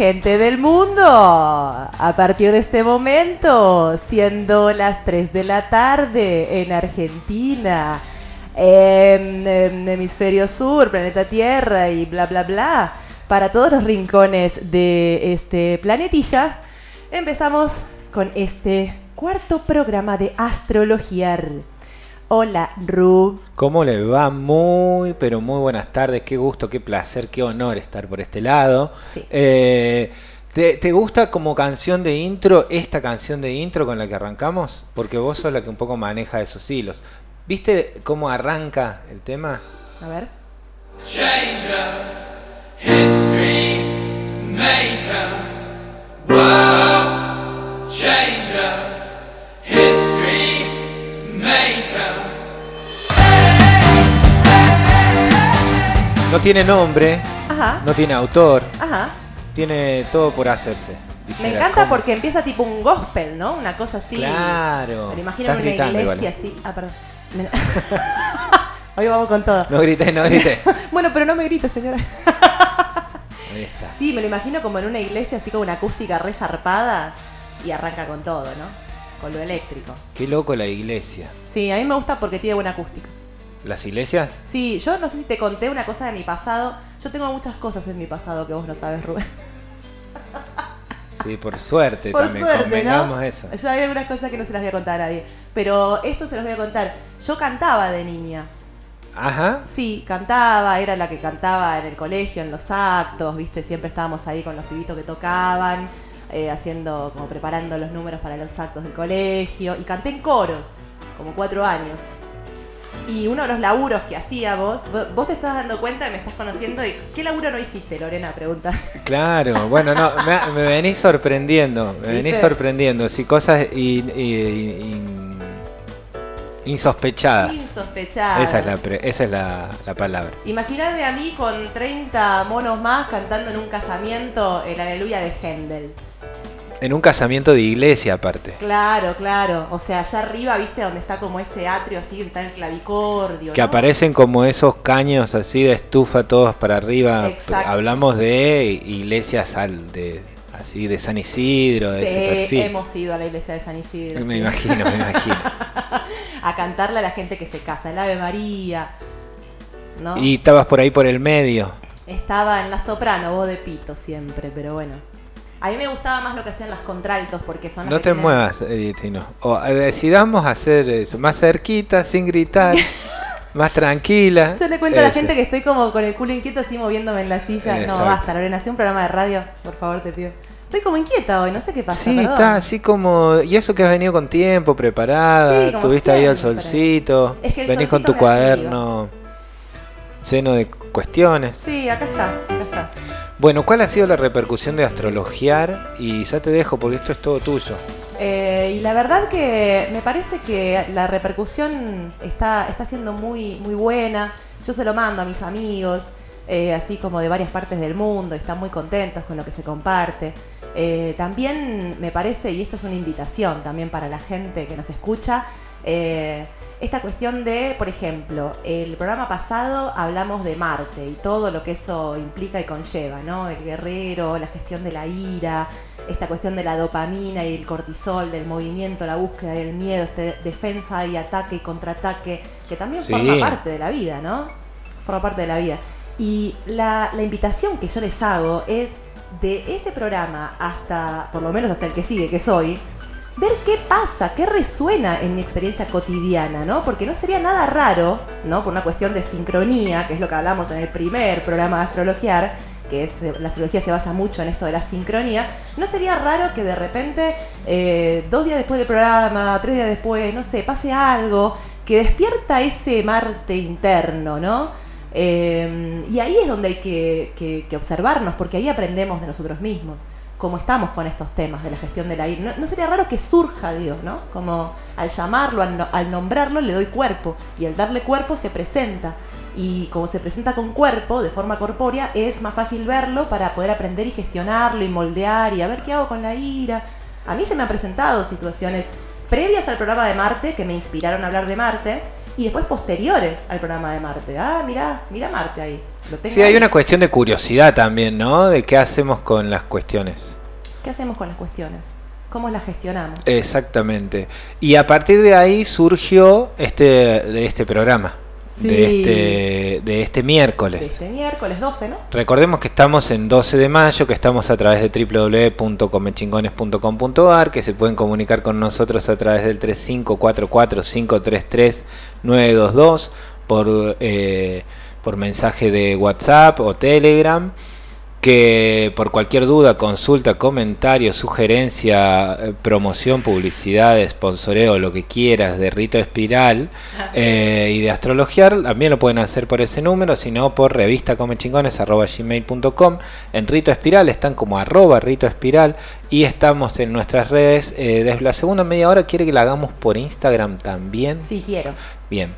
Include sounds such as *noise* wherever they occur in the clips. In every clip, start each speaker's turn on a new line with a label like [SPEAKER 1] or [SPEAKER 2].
[SPEAKER 1] Gente del mundo. A partir de este momento, siendo las 3 de la tarde en Argentina, en, en hemisferio sur, planeta Tierra y bla, bla, bla, para todos los rincones de este planetilla, empezamos con este cuarto programa de Astrologiar. Hola, Ru.
[SPEAKER 2] ¿Cómo le va? Muy, pero muy buenas tardes. Qué gusto, qué placer, qué honor estar por este lado.
[SPEAKER 1] Sí.
[SPEAKER 2] Eh, ¿te, te gusta como canción de intro esta canción de intro con la que arrancamos? Porque vos sos la que un poco maneja esos hilos. ¿Viste cómo arranca el tema?
[SPEAKER 1] A ver.
[SPEAKER 2] Tiene nombre,
[SPEAKER 1] Ajá,
[SPEAKER 2] no tiene autor,
[SPEAKER 1] ajá.
[SPEAKER 2] tiene todo por hacerse.
[SPEAKER 1] Me encanta
[SPEAKER 2] ¿Cómo?
[SPEAKER 1] porque empieza tipo un gospel, ¿no? Una cosa así.
[SPEAKER 2] Claro.
[SPEAKER 1] Me lo imagino en una iglesia
[SPEAKER 2] igual.
[SPEAKER 1] así. Ah, perdón. *laughs* Hoy vamos con todo.
[SPEAKER 2] No grité, no grité. *laughs*
[SPEAKER 1] Bueno, pero no me grites, señora.
[SPEAKER 2] Ahí está.
[SPEAKER 1] Sí, me lo imagino como en una iglesia así con una acústica resarpada y arranca con todo, ¿no? Con lo eléctrico.
[SPEAKER 2] Qué loco la iglesia.
[SPEAKER 1] Sí, a mí me gusta porque tiene buena acústica.
[SPEAKER 2] ¿Las iglesias?
[SPEAKER 1] Sí, yo no sé si te conté una cosa de mi pasado. Yo tengo muchas cosas en mi pasado que vos no sabes, Rubén.
[SPEAKER 2] Sí, por suerte
[SPEAKER 1] Por
[SPEAKER 2] también,
[SPEAKER 1] suerte,
[SPEAKER 2] convengamos
[SPEAKER 1] ¿no?
[SPEAKER 2] eso.
[SPEAKER 1] Ya hay algunas cosas que no se las voy a contar a nadie. Pero esto se los voy a contar. Yo cantaba de niña.
[SPEAKER 2] Ajá.
[SPEAKER 1] Sí, cantaba, era la que cantaba en el colegio, en los actos, viste, siempre estábamos ahí con los pibitos que tocaban, eh, haciendo, como preparando los números para los actos del colegio, y canté en coros, como cuatro años. Y uno de los laburos que hacíamos, vo- vos te estás dando cuenta me estás conociendo, y ¿qué laburo no hiciste, Lorena? Pregunta. *laughs*
[SPEAKER 2] Claro, bueno, no, me, me venís sorprendiendo, me venís
[SPEAKER 1] ¿Viste?
[SPEAKER 2] sorprendiendo, sí, cosas in- in- in- insospechadas.
[SPEAKER 1] Insospechada.
[SPEAKER 2] Esa es la, pre- esa es la, la palabra.
[SPEAKER 1] Imaginadme a mí con 30 monos más cantando en un casamiento el Aleluya de Händel.
[SPEAKER 2] En un casamiento de iglesia aparte.
[SPEAKER 1] Claro, claro. O sea, allá arriba, viste, donde está como ese atrio así, está el clavicordio.
[SPEAKER 2] Que
[SPEAKER 1] ¿no?
[SPEAKER 2] aparecen como esos caños así de estufa todos para arriba.
[SPEAKER 1] Exacto.
[SPEAKER 2] Hablamos de iglesias al, de, así de San Isidro, de ese
[SPEAKER 1] Sí,
[SPEAKER 2] perfil.
[SPEAKER 1] hemos ido a la iglesia de San Isidro.
[SPEAKER 2] Me
[SPEAKER 1] sí.
[SPEAKER 2] imagino, me imagino. *laughs*
[SPEAKER 1] a cantarle a la gente que se casa, el Ave María. ¿No?
[SPEAKER 2] Y estabas por ahí por el medio.
[SPEAKER 1] Estaba en la soprano, voz de pito siempre, pero bueno. A mí me gustaba más lo que hacían las contraltos porque son las
[SPEAKER 2] No te
[SPEAKER 1] tienen-
[SPEAKER 2] muevas, eh, Tino. O eh, decidamos hacer eso, más cerquita, sin gritar, *laughs* más tranquila.
[SPEAKER 1] Yo le cuento a la gente que estoy como con el culo inquieto así moviéndome en la silla. No, basta, Lorena, hacé un programa de radio, por favor, te pido. Estoy como inquieta hoy, no sé qué pasa,
[SPEAKER 2] Sí,
[SPEAKER 1] perdón.
[SPEAKER 2] está así como. Y eso que has venido con tiempo, preparada,
[SPEAKER 1] Sí,
[SPEAKER 2] tuviste ahí al solcito,
[SPEAKER 1] Es que el
[SPEAKER 2] venís con tu cuaderno lleno de cuestiones.
[SPEAKER 1] Sí, acá está, acá está.
[SPEAKER 2] Bueno, ¿cuál ha sido la repercusión de astrologiar? Y ya te dejo porque esto es todo tuyo.
[SPEAKER 1] Eh, y la verdad que me parece que la repercusión está, está siendo muy, muy buena. Yo se lo mando a mis amigos, eh, así como de varias partes del mundo, están muy contentos con lo que se comparte. Eh, también me parece, y esta es una invitación también para la gente que nos escucha, esta cuestión de, por ejemplo, el programa pasado hablamos de Marte y todo lo que eso implica y conlleva, ¿no? El guerrero, la gestión de la ira, esta cuestión de la dopamina y el cortisol, del movimiento, la búsqueda del miedo, este defensa y ataque y contraataque, que también
[SPEAKER 2] Sí.
[SPEAKER 1] forma parte de la vida, ¿no? Forma parte de la vida. Y la, la invitación que yo les hago es de ese programa hasta, por lo menos hasta el que sigue, que es hoy, ver qué pasa, qué resuena en mi experiencia cotidiana, ¿no? Porque no sería nada raro, ¿no? Por una cuestión de sincronía, que es lo que hablamos en el primer programa de astrologiar, que es, la astrología se basa mucho en esto de la sincronía, no sería raro que de repente, eh, dos días después del programa, tres días después, no sé, pase algo que despierta ese Marte interno, ¿no? Eh, y ahí es donde hay que- que observarnos, porque ahí aprendemos de nosotros mismos, cómo estamos con estos temas de la gestión de la ira. No, sería raro que surja Dios, ¿no? Como al llamarlo, al, no- al nombrarlo, le doy cuerpo, y al darle cuerpo se presenta. Y como se presenta con cuerpo, de forma corpórea, es más fácil verlo para poder aprender y gestionarlo y moldear y a ver qué hago con la ira. A mí se me han presentado situaciones previas al programa de Marte que me inspiraron a hablar de Marte y después posteriores al programa de Marte. Ah, mirá, mirá Marte ahí.
[SPEAKER 2] Sí, hay
[SPEAKER 1] ahí.
[SPEAKER 2] una cuestión de curiosidad también, ¿no? De qué hacemos con las cuestiones.
[SPEAKER 1] ¿Qué hacemos con las cuestiones? ¿Cómo las gestionamos?
[SPEAKER 2] Exactamente. Y a partir de ahí surgió este, de este programa,
[SPEAKER 1] Sí.
[SPEAKER 2] de, este, de este
[SPEAKER 1] De
[SPEAKER 2] miércoles.
[SPEAKER 1] este miércoles 12, ¿no?
[SPEAKER 2] Recordemos que estamos en 12 de mayo, que estamos a través de www.comechingones.com.ar, que se pueden comunicar con nosotros a través del 3544-533-922 por, eh, por mensaje de WhatsApp o Telegram. Que por cualquier duda, consulta, comentario, sugerencia, eh, promoción, publicidad, sponsoreo, lo que quieras de Rito Espiral *laughs* eh, y de astrologiar, también lo pueden hacer por ese número, sino por revista comechingones.gmail.com. En Rito Espiral están como arroba Rito Espiral y estamos en nuestras redes. eh, desde la segunda media hora, ¿quiere que la hagamos por Instagram también?
[SPEAKER 1] Sí, quiero.
[SPEAKER 2] Bien.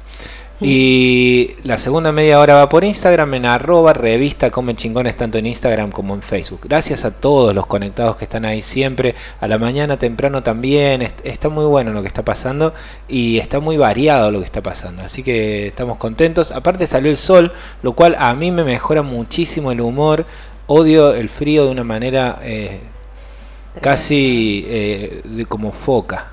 [SPEAKER 2] Y la segunda media hora va por Instagram en arroba revista Come Chingones tanto en Instagram como en Facebook. Gracias a todos los conectados que están ahí siempre, a la mañana temprano también. Est- Está muy bueno lo que está pasando y está muy variado lo que está pasando. Así que estamos contentos. Aparte salió el sol, lo cual a mí me mejora muchísimo el humor. Odio el frío de una manera eh, casi eh, de como foca.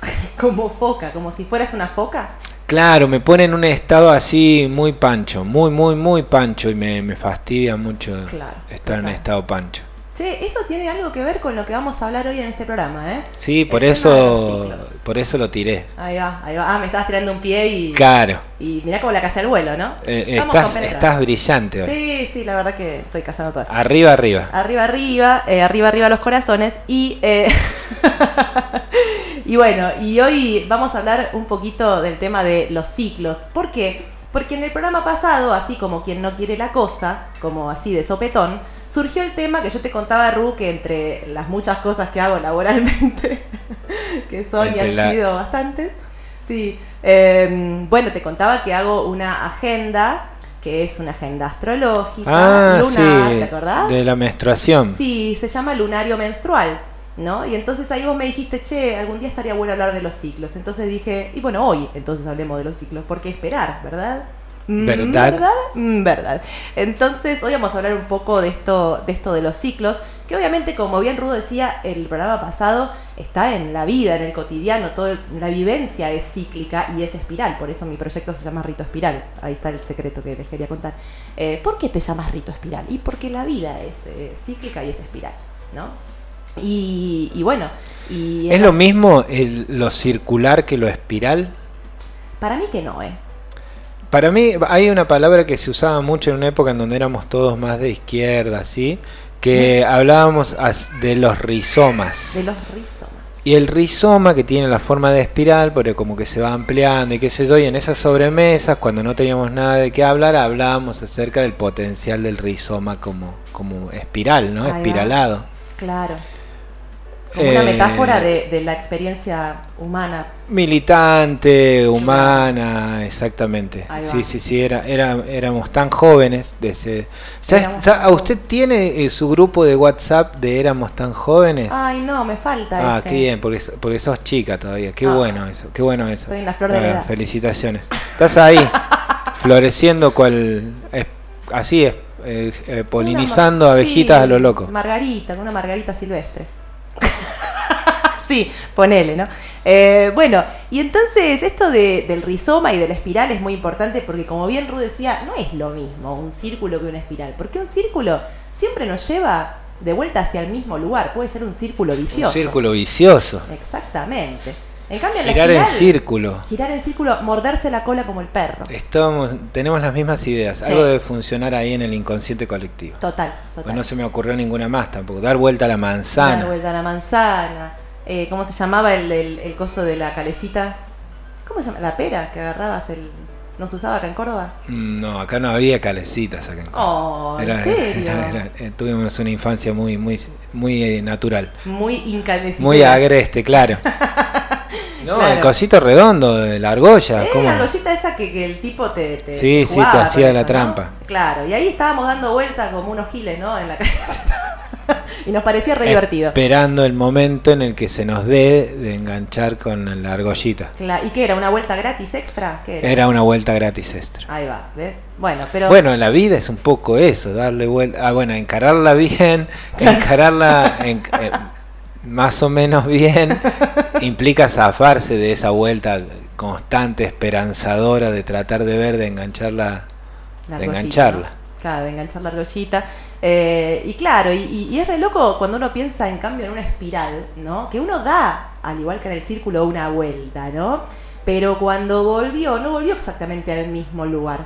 [SPEAKER 2] *laughs*
[SPEAKER 1] Como foca, como si fueras una foca.
[SPEAKER 2] Claro, me pone en un estado así muy pancho, muy, muy, muy pancho y me, me fastidia mucho
[SPEAKER 1] Claro,
[SPEAKER 2] estar en
[SPEAKER 1] total.
[SPEAKER 2] estado pancho.
[SPEAKER 1] Che, eso tiene algo que ver con lo que vamos a hablar hoy en este programa, ¿eh?
[SPEAKER 2] Sí, por
[SPEAKER 1] El
[SPEAKER 2] eso, por eso lo tiré.
[SPEAKER 1] Ahí va, ahí va. Ah, me estabas tirando un pie y,
[SPEAKER 2] Claro,
[SPEAKER 1] y mirá como la casa del vuelo, ¿no?
[SPEAKER 2] eh, estás brillante hoy.
[SPEAKER 1] Sí, sí, la verdad que estoy casando todas.
[SPEAKER 2] Arriba, arriba.
[SPEAKER 1] Arriba, arriba, eh, arriba, arriba los corazones. Y, eh, *laughs* y bueno, y hoy vamos a hablar un poquito del tema de los ciclos. ¿Por qué? Porque en el programa pasado, así como quien no quiere la cosa, como así de sopetón, surgió el tema que yo te contaba, Ru, que entre las muchas cosas que hago laboralmente, *laughs* que son y han
[SPEAKER 2] la-
[SPEAKER 1] sido bastantes, sí, eh, bueno, te contaba que hago una agenda, que es una agenda astrológica,
[SPEAKER 2] Ah,
[SPEAKER 1] lunar,
[SPEAKER 2] sí,
[SPEAKER 1] ¿te acordás?
[SPEAKER 2] de la menstruación.
[SPEAKER 1] Sí, se llama lunario menstrual, ¿no? Y entonces ahí vos me dijiste, che, algún día estaría bueno hablar de los ciclos. Entonces dije, y bueno, hoy entonces hablemos de los ciclos, porque esperar, ¿verdad? Mm,
[SPEAKER 2] ¿Verdad?
[SPEAKER 1] ¿Verdad? Mm, ¿Verdad? Entonces hoy vamos a hablar un poco de esto, de esto de los ciclos, que obviamente, como bien Rudo decía, el programa pasado está en la vida, en el cotidiano, todo, la vivencia es cíclica y es espiral, por eso mi proyecto se llama Rito Espiral. Ahí está el secreto que les quería contar. Eh, ¿Por qué te llamas Rito Espiral? Y porque la vida es eh, cíclica y es espiral, ¿no? Y, y bueno, y
[SPEAKER 2] ¿Es lo mismo el- lo circular que lo espiral?
[SPEAKER 1] para mí que no, ¿eh?
[SPEAKER 2] Para mí hay una palabra que se usaba mucho en una época en donde éramos todos más de izquierda, ¿sí? Que hablábamos de los rizomas.
[SPEAKER 1] De los rizomas.
[SPEAKER 2] Y el rizoma que tiene la forma de espiral, porque como que se va ampliando y qué sé yo, y en esas sobremesas, cuando no teníamos nada de qué hablar, hablábamos acerca del potencial del rizoma como, como espiral, ¿no? Espiralado.
[SPEAKER 1] Claro. Como una
[SPEAKER 2] Eh,
[SPEAKER 1] metáfora de, de la experiencia humana.
[SPEAKER 2] Militante, humana, exactamente. Sí, sí, sí, era, era, éramos tan jóvenes. De ese, ¿Sabes-
[SPEAKER 1] Éramos
[SPEAKER 2] sa-
[SPEAKER 1] tan
[SPEAKER 2] ¿A usted tiene eh, su grupo de WhatsApp de Éramos tan jóvenes?
[SPEAKER 1] Ay, no, me falta
[SPEAKER 2] Ah,
[SPEAKER 1] ese.
[SPEAKER 2] qué bien, porque, porque sos chica todavía. Qué
[SPEAKER 1] Ah.
[SPEAKER 2] bueno eso, qué bueno eso.
[SPEAKER 1] Estoy en la flor de la edad.
[SPEAKER 2] Felicitaciones. Estás ahí, *laughs* floreciendo cual... es- así es, eh, eh, polinizando abejitas
[SPEAKER 1] sí,
[SPEAKER 2] a lo loco.
[SPEAKER 1] Margarita, una margarita silvestre. Sí, ponele, ¿no? Eh, bueno, y entonces esto de- del rizoma y de la espiral es muy importante porque como bien Ru decía, no es lo mismo un círculo que una espiral, porque un círculo siempre nos lleva de vuelta hacia el mismo lugar, puede ser un círculo vicioso.
[SPEAKER 2] Un círculo vicioso.
[SPEAKER 1] Exactamente. En cambio, en la
[SPEAKER 2] Girar en
[SPEAKER 1] espiral,
[SPEAKER 2] círculo.
[SPEAKER 1] Girar en círculo, morderse la cola como el perro.
[SPEAKER 2] Estamos, tenemos las mismas ideas.
[SPEAKER 1] Sí.
[SPEAKER 2] Algo debe funcionar ahí en el inconsciente colectivo.
[SPEAKER 1] Total, total.
[SPEAKER 2] Pues no se me ocurrió ninguna más tampoco. Dar vuelta a la manzana.
[SPEAKER 1] Dar vuelta a la manzana. Eh, ¿Cómo se llamaba el, el, el coso de la calecita? ¿Cómo se llama? La pera que agarrabas el. ¿No se usaba acá en Córdoba?
[SPEAKER 2] Mm, No, acá no había calecitas acá en Córdoba.
[SPEAKER 1] Oh, ¿en
[SPEAKER 2] Era-
[SPEAKER 1] serio?
[SPEAKER 2] era- era- eh, tuvimos una infancia muy, muy, muy eh, natural.
[SPEAKER 1] Muy incalecita.
[SPEAKER 2] Muy agreste, claro. *laughs* No,
[SPEAKER 1] Claro.
[SPEAKER 2] el cosito redondo de la argolla.
[SPEAKER 1] Era
[SPEAKER 2] ¿cómo?
[SPEAKER 1] la argollita esa que, que el tipo te, te
[SPEAKER 2] Sí, sí, te hacía la trampa.
[SPEAKER 1] Claro, y ahí estábamos dando vueltas como unos giles, ¿no? En la *laughs* calle. *laughs* y nos parecía re divertido.
[SPEAKER 2] Esperando el momento en el que se nos dé de enganchar con la argollita.
[SPEAKER 1] Cla- ¿Y qué era? ¿Una vuelta gratis extra? ¿Qué era?
[SPEAKER 2] Era una vuelta gratis extra.
[SPEAKER 1] Ahí va, ¿ves? Bueno, pero...
[SPEAKER 2] Bueno, la vida es un poco eso, darle vuelta. Ah, bueno, encararla bien, *laughs* encararla en- eh, más o menos bien, *laughs* implica zafarse de esa vuelta constante, esperanzadora de tratar de ver, de engancharla,
[SPEAKER 1] La
[SPEAKER 2] de engancharla.
[SPEAKER 1] Claro, de enganchar la argollita. Eh, y claro, y, es re loco cuando uno piensa en cambio en una espiral, ¿no? Que uno da, al igual que en el círculo, una vuelta, ¿no? Pero cuando volvió, no volvió exactamente al mismo lugar.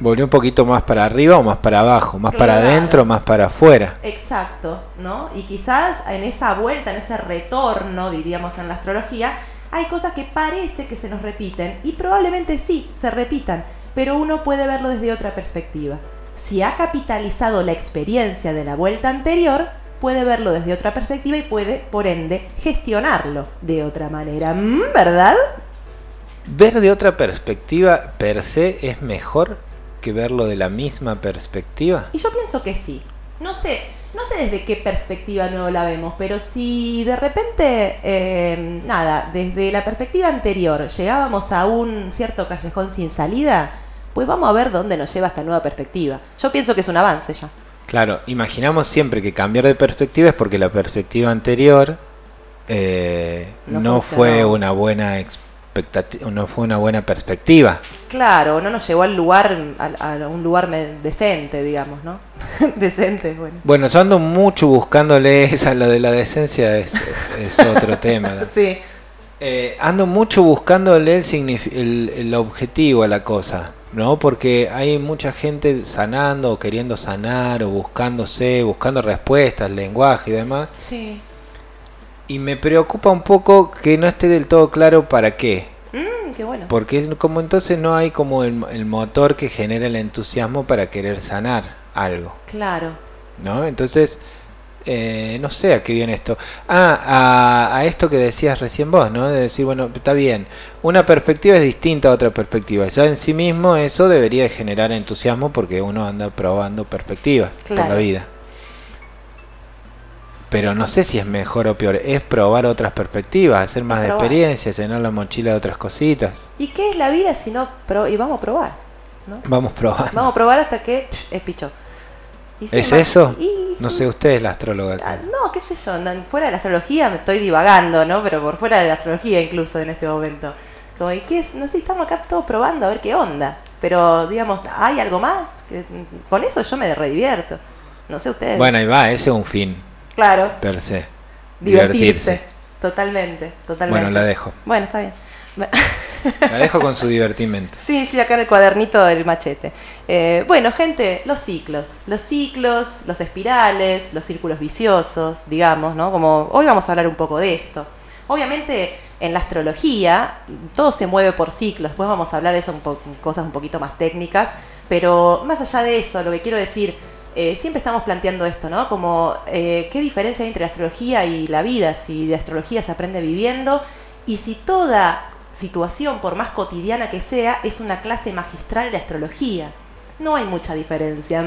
[SPEAKER 2] Volvió un poquito más para arriba o más para abajo, más para adentro o más para afuera.
[SPEAKER 1] Exacto, ¿no? Y quizás en esa vuelta, en ese retorno, diríamos en la astrología, hay cosas que parece que se nos repiten y probablemente sí, se repitan, pero uno puede verlo desde otra perspectiva. Si ha capitalizado la experiencia de la vuelta anterior, puede verlo desde otra perspectiva y puede, por ende, gestionarlo de otra manera. ¿Mm? ¿Verdad?
[SPEAKER 2] Ver de otra perspectiva per se es mejor que verlo de la misma perspectiva.
[SPEAKER 1] Y yo pienso que sí. No sé, no sé desde qué perspectiva no la vemos, pero si de repente, eh, nada, desde la perspectiva anterior llegábamos a un cierto callejón sin salida, pues vamos a ver dónde nos lleva esta nueva perspectiva. Yo pienso que es un avance ya.
[SPEAKER 2] Claro, imaginamos siempre que cambiar de perspectiva es porque la perspectiva anterior eh,
[SPEAKER 1] No
[SPEAKER 2] fue una buena expectativa, no fue una buena perspectiva.
[SPEAKER 1] Claro, no nos llevó al lugar, a, a un lugar decente, digamos, ¿no? *laughs* decente, bueno.
[SPEAKER 2] Bueno, yo ando mucho buscándole esa, lo de la decencia es, es otro *laughs* tema. ¿no?
[SPEAKER 1] Sí,
[SPEAKER 2] Eh, ando mucho buscándole el, el, el objetivo a la cosa, ¿no? Porque hay mucha gente sanando o queriendo sanar o buscándose, buscando respuestas, lenguaje y demás.
[SPEAKER 1] sí.
[SPEAKER 2] Y me preocupa un poco que no esté del todo claro para qué.
[SPEAKER 1] Mm, qué bueno.
[SPEAKER 2] Porque es como entonces no hay como el, el motor que genera el entusiasmo para querer sanar algo,
[SPEAKER 1] Claro.
[SPEAKER 2] ¿no? Entonces, eh, no sé a qué viene esto. Ah, a, a esto que decías recién vos, ¿no? De decir, bueno, está bien, una perspectiva es distinta a otra perspectiva. Ya en sí mismo eso debería de generar entusiasmo porque uno anda probando perspectivas por
[SPEAKER 1] Claro.
[SPEAKER 2] la vida. Pero no sé si es mejor o peor. Es probar otras perspectivas, hacer más de
[SPEAKER 1] probar.
[SPEAKER 2] experiencias, llenar la mochila de otras cositas.
[SPEAKER 1] ¿Y qué es la vida si no pro- y vamos a probar, ¿no?
[SPEAKER 2] Vamos probando.
[SPEAKER 1] Vamos a probar hasta que pff, es picho.
[SPEAKER 2] ¿Es eso?
[SPEAKER 1] y-
[SPEAKER 2] No sé, usted es la astróloga.
[SPEAKER 1] ah. No, qué sé yo, fuera de la astrología me estoy divagando, ¿no? Pero por fuera de la astrología incluso en este momento. Como, ¿y qué es? No sé, estamos acá todos probando a ver qué onda. Pero, digamos, ¿hay algo más? Que, con eso yo me redivierto. No sé ustedes.
[SPEAKER 2] Bueno, ahí va, ese es un fin,
[SPEAKER 1] Claro,
[SPEAKER 2] per se.
[SPEAKER 1] divertirse. Totalmente, totalmente.
[SPEAKER 2] Bueno, la dejo.
[SPEAKER 1] Bueno, está bien.
[SPEAKER 2] La dejo con su divertimento.
[SPEAKER 1] Sí, sí, acá en el cuadernito del machete. Eh, bueno, gente, los ciclos. Los ciclos, los espirales, los círculos viciosos, digamos, ¿no? Como hoy vamos a hablar un poco de esto. Obviamente, en la astrología, todo se mueve por ciclos. Después vamos a hablar de eso, cosas un poquito más técnicas. Pero más allá de eso, lo que quiero decir, eh, siempre estamos planteando esto, ¿no? Como, eh, ¿qué diferencia hay entre la astrología y la vida? Si de astrología se aprende viviendo y si toda situación, por más cotidiana que sea, es una clase magistral de astrología. No hay mucha diferencia.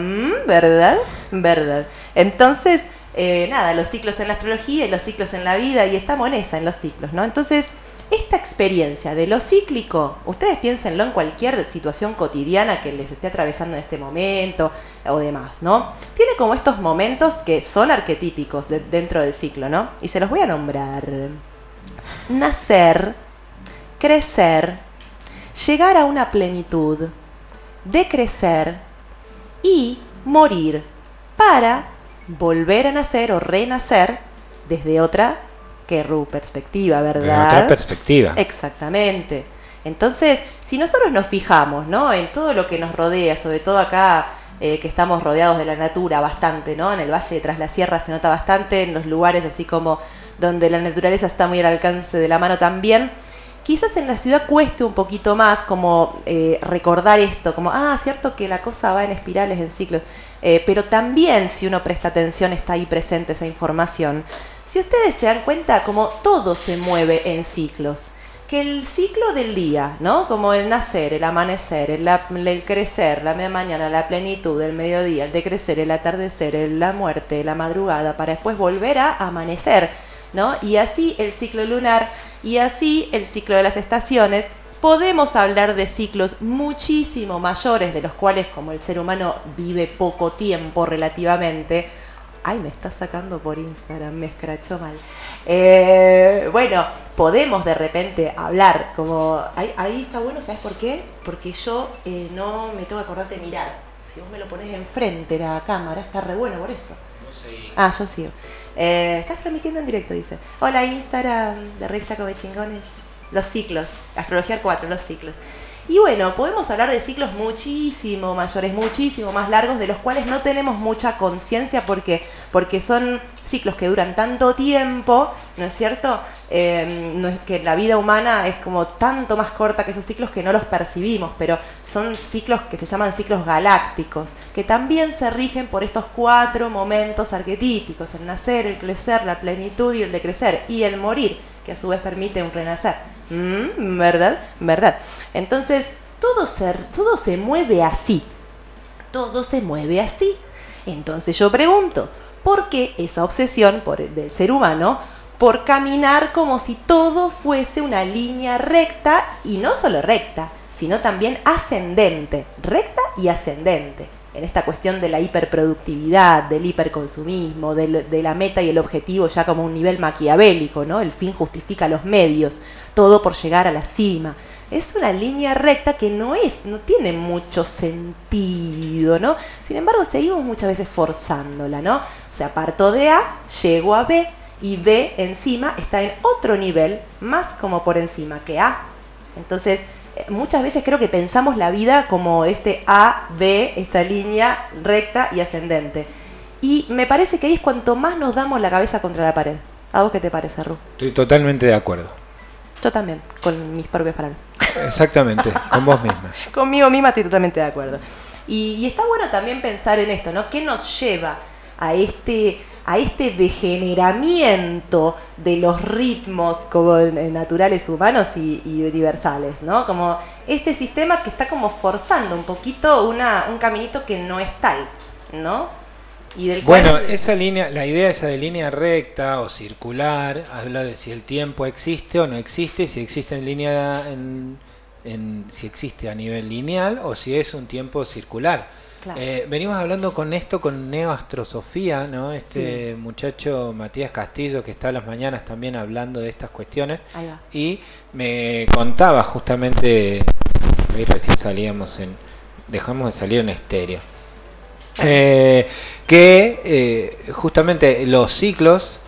[SPEAKER 1] ¿verdad? ¿Verdad? Entonces, eh, nada, los ciclos en la astrología y los ciclos en la vida, y estamos en esa, en los ciclos, ¿no? Entonces, esta experiencia de lo cíclico, ustedes piénsenlo en cualquier situación cotidiana que les esté atravesando en este momento o demás, ¿no? Tiene como estos momentos que son arquetípicos de- dentro del ciclo, ¿no? Y se los voy a nombrar. Nacer, crecer, llegar a una plenitud, decrecer y morir para volver a nacer o renacer desde otra que ru perspectiva,
[SPEAKER 2] Desde
[SPEAKER 1] ¿verdad?
[SPEAKER 2] otra perspectiva.
[SPEAKER 1] Exactamente. Entonces, si nosotros nos fijamos, ¿no? En todo lo que nos rodea, sobre todo acá eh, que estamos rodeados de la natura bastante, ¿no? En el valle de Tras la Sierra se nota bastante, en los lugares así como donde la naturaleza está muy al alcance de la mano también. Quizás en la ciudad cueste un poquito más como eh, recordar esto, como, ah, cierto que la cosa va en espirales, en ciclos, Eh, pero también si uno presta atención está ahí presente esa información. Si ustedes se dan cuenta, como todo se mueve en ciclos. que el ciclo del día, ¿no? Como el nacer, el amanecer, el, el crecer, la media mañana, la plenitud, el mediodía, el decrecer, el atardecer, el- la muerte, la madrugada, para después volver a amanecer, ¿no? Y así el ciclo lunar y así el ciclo de las estaciones. Podemos hablar de ciclos muchísimo mayores, de los cuales como el ser humano vive poco tiempo relativamente, Ay, me está sacando por Instagram, me escrachó mal. Eh, bueno, podemos de repente hablar, como ahí, ahí está bueno, ¿sabes por qué? Porque yo eh, no me tengo que acordar de mirar. Si vos me lo pones enfrente la cámara, está re bueno por eso. Ah, yo sigo. Eh, estás transmitiendo en directo, dice. Hola, Instagram de Revista Come Chingones. Los ciclos. Astrología 4, los ciclos. Y bueno, podemos hablar de ciclos muchísimo mayores, muchísimo más largos, de los cuales no tenemos mucha conciencia porque, porque son ciclos que duran tanto tiempo, ¿no es cierto? Eh, no es que la vida humana es como tanto más corta que esos ciclos que no los percibimos, pero son ciclos que se llaman ciclos galácticos, que también se rigen por estos cuatro momentos arquetípicos, el nacer, el crecer, la plenitud y el decrecer, y el morir, que a su vez permite un renacer. Mm, ¿Verdad? ¿Verdad? Entonces, todo se, todo se mueve así. Todo se mueve así. Entonces yo pregunto, ¿por qué esa obsesión por, del ser humano por caminar como si todo fuese una línea recta y no solo recta, sino también ascendente, recta y ascendente? En esta cuestión de la hiperproductividad, del hiperconsumismo, de la meta y el objetivo ya como un nivel maquiavélico, ¿no? El fin justifica los medios, todo por llegar a la cima. Es una línea recta que no es, no tiene mucho sentido, ¿no? Sin embargo, seguimos muchas veces forzándola, ¿no? O sea, parto de A, llego a B y B encima está en otro nivel, más como por encima que A. Entonces, muchas veces creo que pensamos la vida como este A, B, esta línea recta y ascendente. Y me parece que ahí es cuanto más nos damos la cabeza contra la pared. ¿A vos qué te parece, Ru?
[SPEAKER 2] Estoy totalmente de acuerdo.
[SPEAKER 1] Yo también, con mis propias palabras.
[SPEAKER 2] Exactamente, con vos misma. *laughs*
[SPEAKER 1] Conmigo misma estoy totalmente de acuerdo. Y, y está bueno también pensar en esto, ¿no? ¿Qué nos lleva a este, a este degeneramiento de los ritmos como naturales humanos y, universales, ¿no? Como este sistema que está como forzando un poquito una, un caminito que no es tal, ¿no? Y del
[SPEAKER 2] Bueno, esa línea, la idea esa de línea recta o circular, habla de si el tiempo existe o no existe, si existe en línea, en- si existe a nivel lineal o si es un tiempo circular.
[SPEAKER 1] Claro.
[SPEAKER 2] Eh, venimos hablando con esto con Neoastrosofía, ¿no? Este muchacho Matías Castillo que está a las mañanas también hablando de estas cuestiones
[SPEAKER 1] Ahí va.
[SPEAKER 2] y me contaba justamente, ahí recién salíamos en, dejamos de salir en estéreo, eh, que eh, justamente los ciclos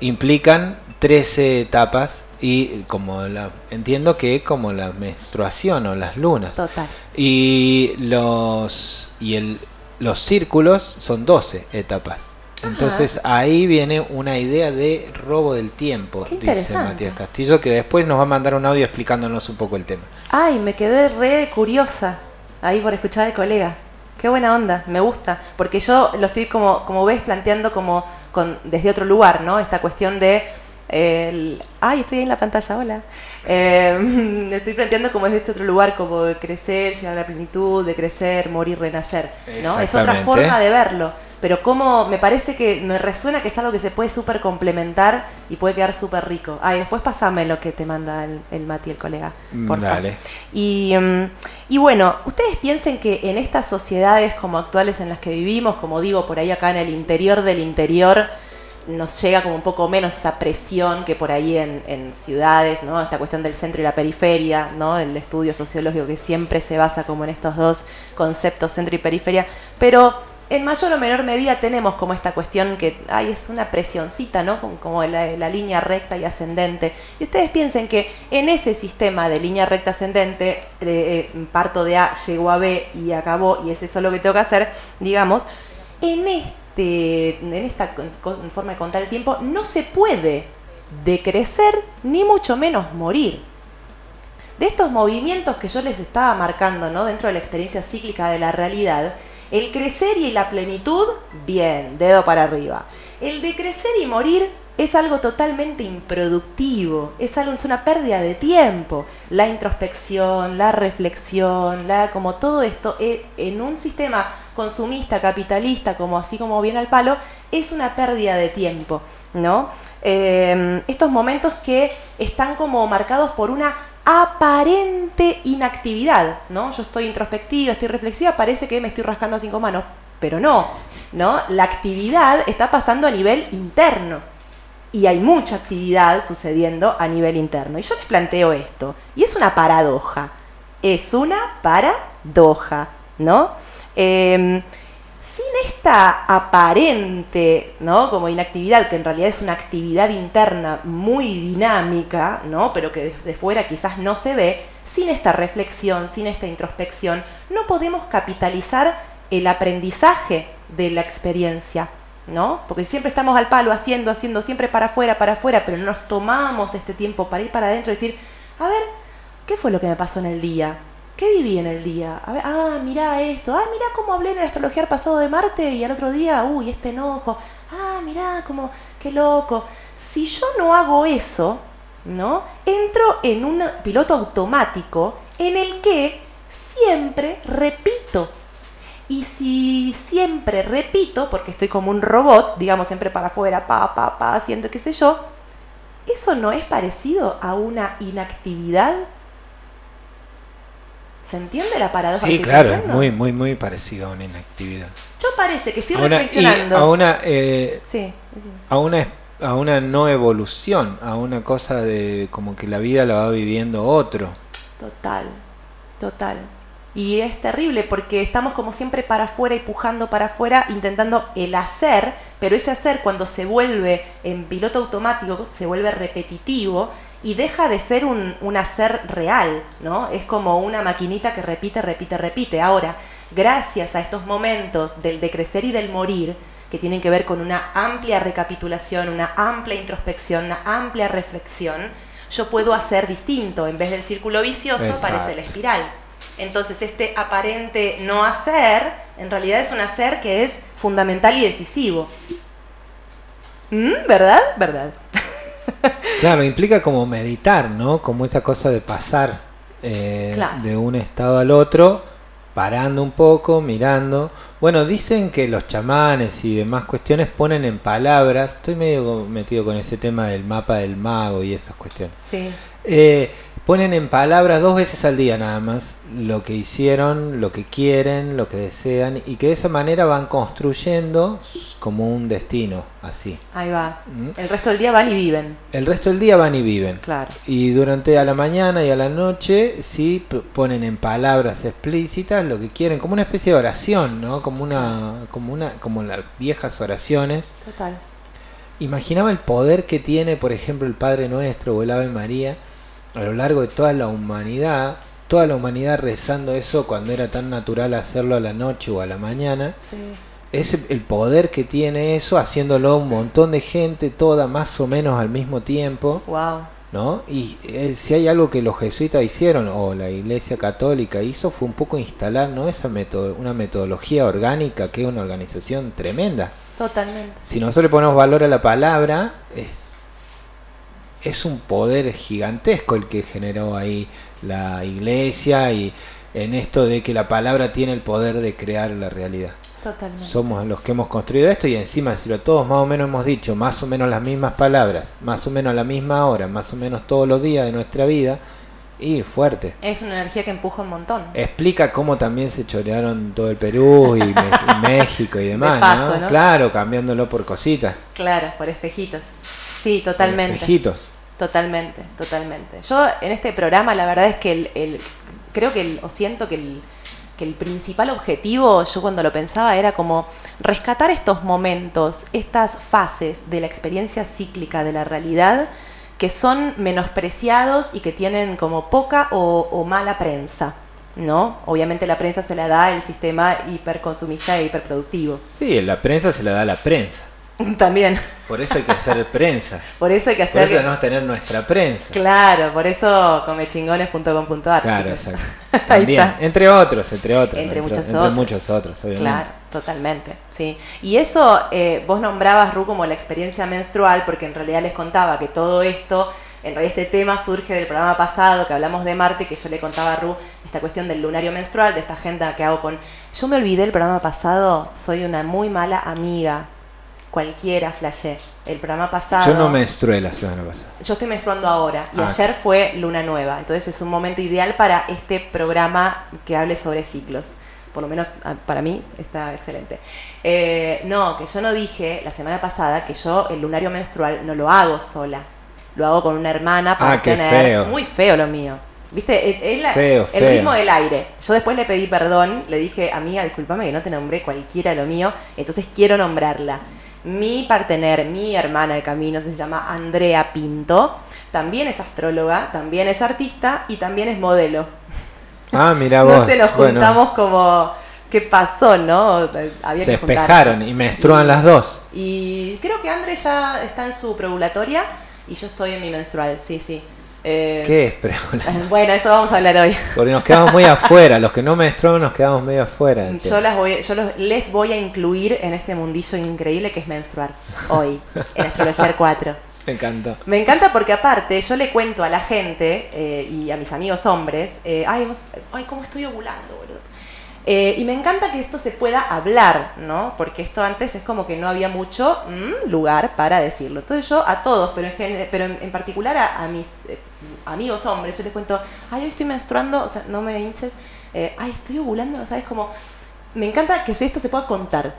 [SPEAKER 2] implican 13 etapas y como la, entiendo que como la menstruación o las lunas.
[SPEAKER 1] Total.
[SPEAKER 2] Y los y el los círculos son 12 etapas. Entonces ahí viene una idea de robo del tiempo,
[SPEAKER 1] Qué
[SPEAKER 2] dice. Matías Castillo, que después nos va a mandar un audio explicándonos un poco el tema.
[SPEAKER 1] Ay, me quedé re curiosa ahí por escuchar al colega. Qué buena onda, me gusta. Porque yo lo estoy como, como ves, planteando como con, desde otro lugar, ¿no? Esta cuestión de. El- ay, estoy ahí en la pantalla, hola. Eh, *laughs* estoy planteando como desde este otro lugar, como de crecer, llegar a la plenitud, de crecer, morir, renacer. ¿no? Es otra forma de verlo. Pero como me parece que me resuena que es algo que se puede súper complementar y puede quedar súper rico. Ay, después pasame lo que te manda el, el Mati, el colega. Por
[SPEAKER 2] Dale.
[SPEAKER 1] y, mm, y bueno, ustedes piensen que en estas sociedades como actuales en las que vivimos, como digo, por ahí acá en el interior del interior, nos llega como un poco menos esa presión que por ahí en, ciudades, ¿no? Esta cuestión del centro y la periferia, ¿no? El estudio sociológico que siempre se basa como en estos dos conceptos, centro y periferia. Pero en mayor o menor medida tenemos como esta cuestión que ay, es una presioncita, ¿no? Como, la, línea recta y ascendente. Y ustedes piensen que en ese sistema de línea recta ascendente, de, eh, parto de A, llego a B y acabó, y es eso lo que tengo que hacer, digamos, en este, en esta forma de contar el tiempo, no se puede decrecer ni mucho menos morir. De estos movimientos que yo les estaba marcando, ¿no? Dentro de la experiencia cíclica de la realidad, el crecer y la plenitud, bien, dedo para arriba. El decrecer y morir, es algo totalmente improductivo, es algo, es una pérdida de tiempo. La introspección, la reflexión, la, como todo esto, eh, en un sistema consumista, capitalista, como así como viene al palo, es una pérdida de tiempo, ¿no? Eh, estos momentos que están como marcados por una aparente inactividad, ¿no? Yo estoy introspectiva, estoy reflexiva, parece que me estoy rascando cinco manos, pero no, ¿no? La actividad está pasando a nivel interno y hay mucha actividad sucediendo a nivel interno. Y yo les planteo esto, y es una paradoja, es una paradoja, ¿no? Eh, sin esta aparente, ¿no? Como inactividad, que en realidad es una actividad interna muy dinámica, ¿no? Pero que desde fuera quizás no se ve, sin esta reflexión, sin esta introspección, no podemos capitalizar el aprendizaje de la experiencia, ¿no? Porque siempre estamos al palo haciendo, haciendo, siempre para afuera, para afuera, pero no nos tomamos este tiempo para ir para adentro y decir, a ver, ¿qué fue lo que me pasó en el día? ¿Qué viví en el día? Ah, mirá esto. Ah, mirá cómo hablé en el astrología pasado de Marte y al otro día, uy, este enojo. Ah, mirá, como, qué loco. Si yo no hago eso, ¿no? Entro en un piloto automático en el que siempre repito. Y si siempre repito, porque estoy como un robot, digamos, siempre para afuera, pa, pa, pa, haciendo qué sé yo, ¿eso no es parecido a una inactividad? ¿Se entiende la paradoja?
[SPEAKER 2] Sí,
[SPEAKER 1] que
[SPEAKER 2] claro, muy, muy, muy parecido a una inactividad.
[SPEAKER 1] Yo parece que estoy
[SPEAKER 2] A una, y
[SPEAKER 1] reflexionando.
[SPEAKER 2] a una, eh,
[SPEAKER 1] Sí,
[SPEAKER 2] a una a una no evolución, a una cosa de como que la vida la va viviendo otro.
[SPEAKER 1] total, total. Y es terrible porque estamos como siempre para afuera y pujando para afuera, intentando el hacer, pero ese hacer cuando se vuelve en piloto automático, se vuelve repetitivo y deja de ser un, un hacer real, ¿no? Es como una maquinita que repite, repite, repite. Ahora, gracias a estos momentos del decrecer y del morir, que tienen que ver con una amplia recapitulación, una amplia introspección, una amplia reflexión, yo puedo hacer distinto. En vez del círculo vicioso,
[SPEAKER 2] Exacto.
[SPEAKER 1] aparece la espiral. Entonces, este aparente no hacer, en realidad es un hacer que es fundamental y decisivo. ¿Mm? ¿Verdad? ¿Verdad? *laughs*
[SPEAKER 2] Claro, implica como meditar, ¿no? Como esa cosa de pasar eh,
[SPEAKER 1] Claro.
[SPEAKER 2] de un estado al otro, parando un poco, mirando. Bueno, dicen que los chamanes y demás cuestiones ponen en palabras, estoy medio metido con ese tema del mapa del mago y esas cuestiones.
[SPEAKER 1] Sí.
[SPEAKER 2] Eh, ponen en palabras dos veces al día nada más lo que hicieron, lo que quieren, lo que desean y que de esa manera van construyendo como un destino, así.
[SPEAKER 1] Ahí va.
[SPEAKER 2] ¿Mm?
[SPEAKER 1] El resto del día van y viven.
[SPEAKER 2] El resto del día van y viven.
[SPEAKER 1] Claro.
[SPEAKER 2] Y durante a la mañana y a la noche sí ponen en palabras explícitas lo que quieren, como una especie de oración, ¿no? Como una, como una, como las viejas oraciones.
[SPEAKER 1] Total.
[SPEAKER 2] Imaginaba el poder que tiene, por ejemplo, el Padre Nuestro o el Ave María a lo largo de toda la humanidad, toda la humanidad rezando eso cuando era tan natural hacerlo a la noche o a la mañana.
[SPEAKER 1] Sí.
[SPEAKER 2] Es el poder que tiene eso haciéndolo un montón de gente, toda más o menos al mismo tiempo.
[SPEAKER 1] Wow.
[SPEAKER 2] ¿no? Y eh, si hay algo que los jesuitas hicieron o la Iglesia Católica hizo fue un poco instalar, ¿no? Esa meto- una metodología orgánica que es una organización tremenda.
[SPEAKER 1] Totalmente.
[SPEAKER 2] Si nosotros le ponemos valor a la palabra, es, es un poder gigantesco el que generó ahí la Iglesia y en esto de que la palabra tiene el poder de crear la realidad.
[SPEAKER 1] Totalmente.
[SPEAKER 2] Somos los que hemos construido esto y encima si lo todos más o menos hemos dicho más o menos las mismas palabras, más o menos a la misma hora, más o menos todos los días de nuestra vida, y fuerte.
[SPEAKER 1] Es una energía que empuja un montón.
[SPEAKER 2] Explica cómo también se chorearon todo el Perú y, *laughs* México y demás,
[SPEAKER 1] paso,
[SPEAKER 2] ¿no?
[SPEAKER 1] ¿no?
[SPEAKER 2] Claro, cambiándolo por cositas.
[SPEAKER 1] Claro, por espejitos. Sí,
[SPEAKER 2] por
[SPEAKER 1] totalmente.
[SPEAKER 2] espejitos.
[SPEAKER 1] Totalmente, totalmente. Yo en este programa la verdad es que el, el- creo que el- o siento que el, que el principal objetivo, yo cuando lo pensaba, era como rescatar estos momentos, estas fases de la experiencia cíclica de la realidad que son menospreciados y que tienen como poca o, o mala prensa. ¿No? Obviamente la prensa se la da el sistema hiperconsumista e hiperproductivo.
[SPEAKER 2] Sí, la prensa se la da a la prensa. *laughs*
[SPEAKER 1] También.
[SPEAKER 2] Por eso hay que hacer prensa. *laughs*
[SPEAKER 1] Por eso hay que
[SPEAKER 2] Por
[SPEAKER 1] hacer.
[SPEAKER 2] eso tenemos que tener nuestra prensa.
[SPEAKER 1] Claro, por eso comechingones.com.ar.
[SPEAKER 2] Claro,
[SPEAKER 1] chicos.
[SPEAKER 2] exacto. *laughs*
[SPEAKER 1] Ahí
[SPEAKER 2] También,
[SPEAKER 1] está.
[SPEAKER 2] entre otros, entre otros.
[SPEAKER 1] Entre muchos
[SPEAKER 2] entre
[SPEAKER 1] otros.
[SPEAKER 2] muchos otros, obviamente.
[SPEAKER 1] Claro, Totalmente, sí. Y eso, eh, vos nombrabas, Ru, como la experiencia menstrual, porque en realidad les contaba que todo esto, en realidad este tema surge del programa pasado, que hablamos de Marte, que yo le contaba a Ru esta cuestión del lunario menstrual, de esta agenda que hago con... Yo me olvidé el programa pasado, soy una muy mala amiga, cualquiera flashé. El programa pasado...
[SPEAKER 2] Yo no menstrué la semana pasada.
[SPEAKER 1] Yo estoy menstruando ahora y
[SPEAKER 2] Ah.
[SPEAKER 1] ayer fue luna nueva, entonces es un momento ideal para este programa que hable sobre ciclos. Por lo menos ah, para mí está excelente. Eh, no, que yo no dije la semana pasada que yo el lunario menstrual no lo hago sola. Lo hago con una hermana para
[SPEAKER 2] Ah,
[SPEAKER 1] tener...
[SPEAKER 2] feo.
[SPEAKER 1] Muy feo lo mío. ¿Viste? Es- es la-
[SPEAKER 2] Feo,
[SPEAKER 1] el
[SPEAKER 2] feo.
[SPEAKER 1] ritmo del aire. Yo después le pedí perdón, le dije, amiga, discúlpame que no te nombré cualquiera lo mío, entonces quiero nombrarla. Mi partener, mi hermana de camino, se llama Andrea Pinto. También es astróloga, también es artista y también es modelo.
[SPEAKER 2] Ah, mira *laughs* vos.
[SPEAKER 1] No se nos
[SPEAKER 2] Bueno,
[SPEAKER 1] juntamos como. ¿Qué pasó, no? Había
[SPEAKER 2] se
[SPEAKER 1] que
[SPEAKER 2] despejaron y menstruan
[SPEAKER 1] Sí.
[SPEAKER 2] las dos.
[SPEAKER 1] Y creo que Andre ya está en su preovulatoria y yo estoy en mi menstrual, sí, sí. Eh,
[SPEAKER 2] ¿Qué es preola? *laughs*
[SPEAKER 1] Bueno, eso vamos a hablar hoy.
[SPEAKER 2] Porque nos quedamos muy *laughs* afuera. Los que no menstruamos nos quedamos medio afuera.
[SPEAKER 1] Yo, las voy, yo los- les voy a incluir en este mundillo increíble que es menstruar hoy, en Astrología 4. *laughs*
[SPEAKER 2] Me encantó.
[SPEAKER 1] Me encanta porque aparte yo le cuento a la gente eh, y a mis amigos hombres, eh, ay, ay, cómo estoy ovulando, boludo. Eh, y me encanta que esto se pueda hablar, ¿no? Porque esto antes es como que no había mucho mm, lugar para decirlo. Entonces yo a todos, pero en, gen- pero en, en particular a, mis eh, amigos hombres, yo les cuento, ay, hoy estoy menstruando, o sea, no me hinches, eh, ay, estoy ovulando, ¿no sabes? Como, me encanta que esto se pueda contar.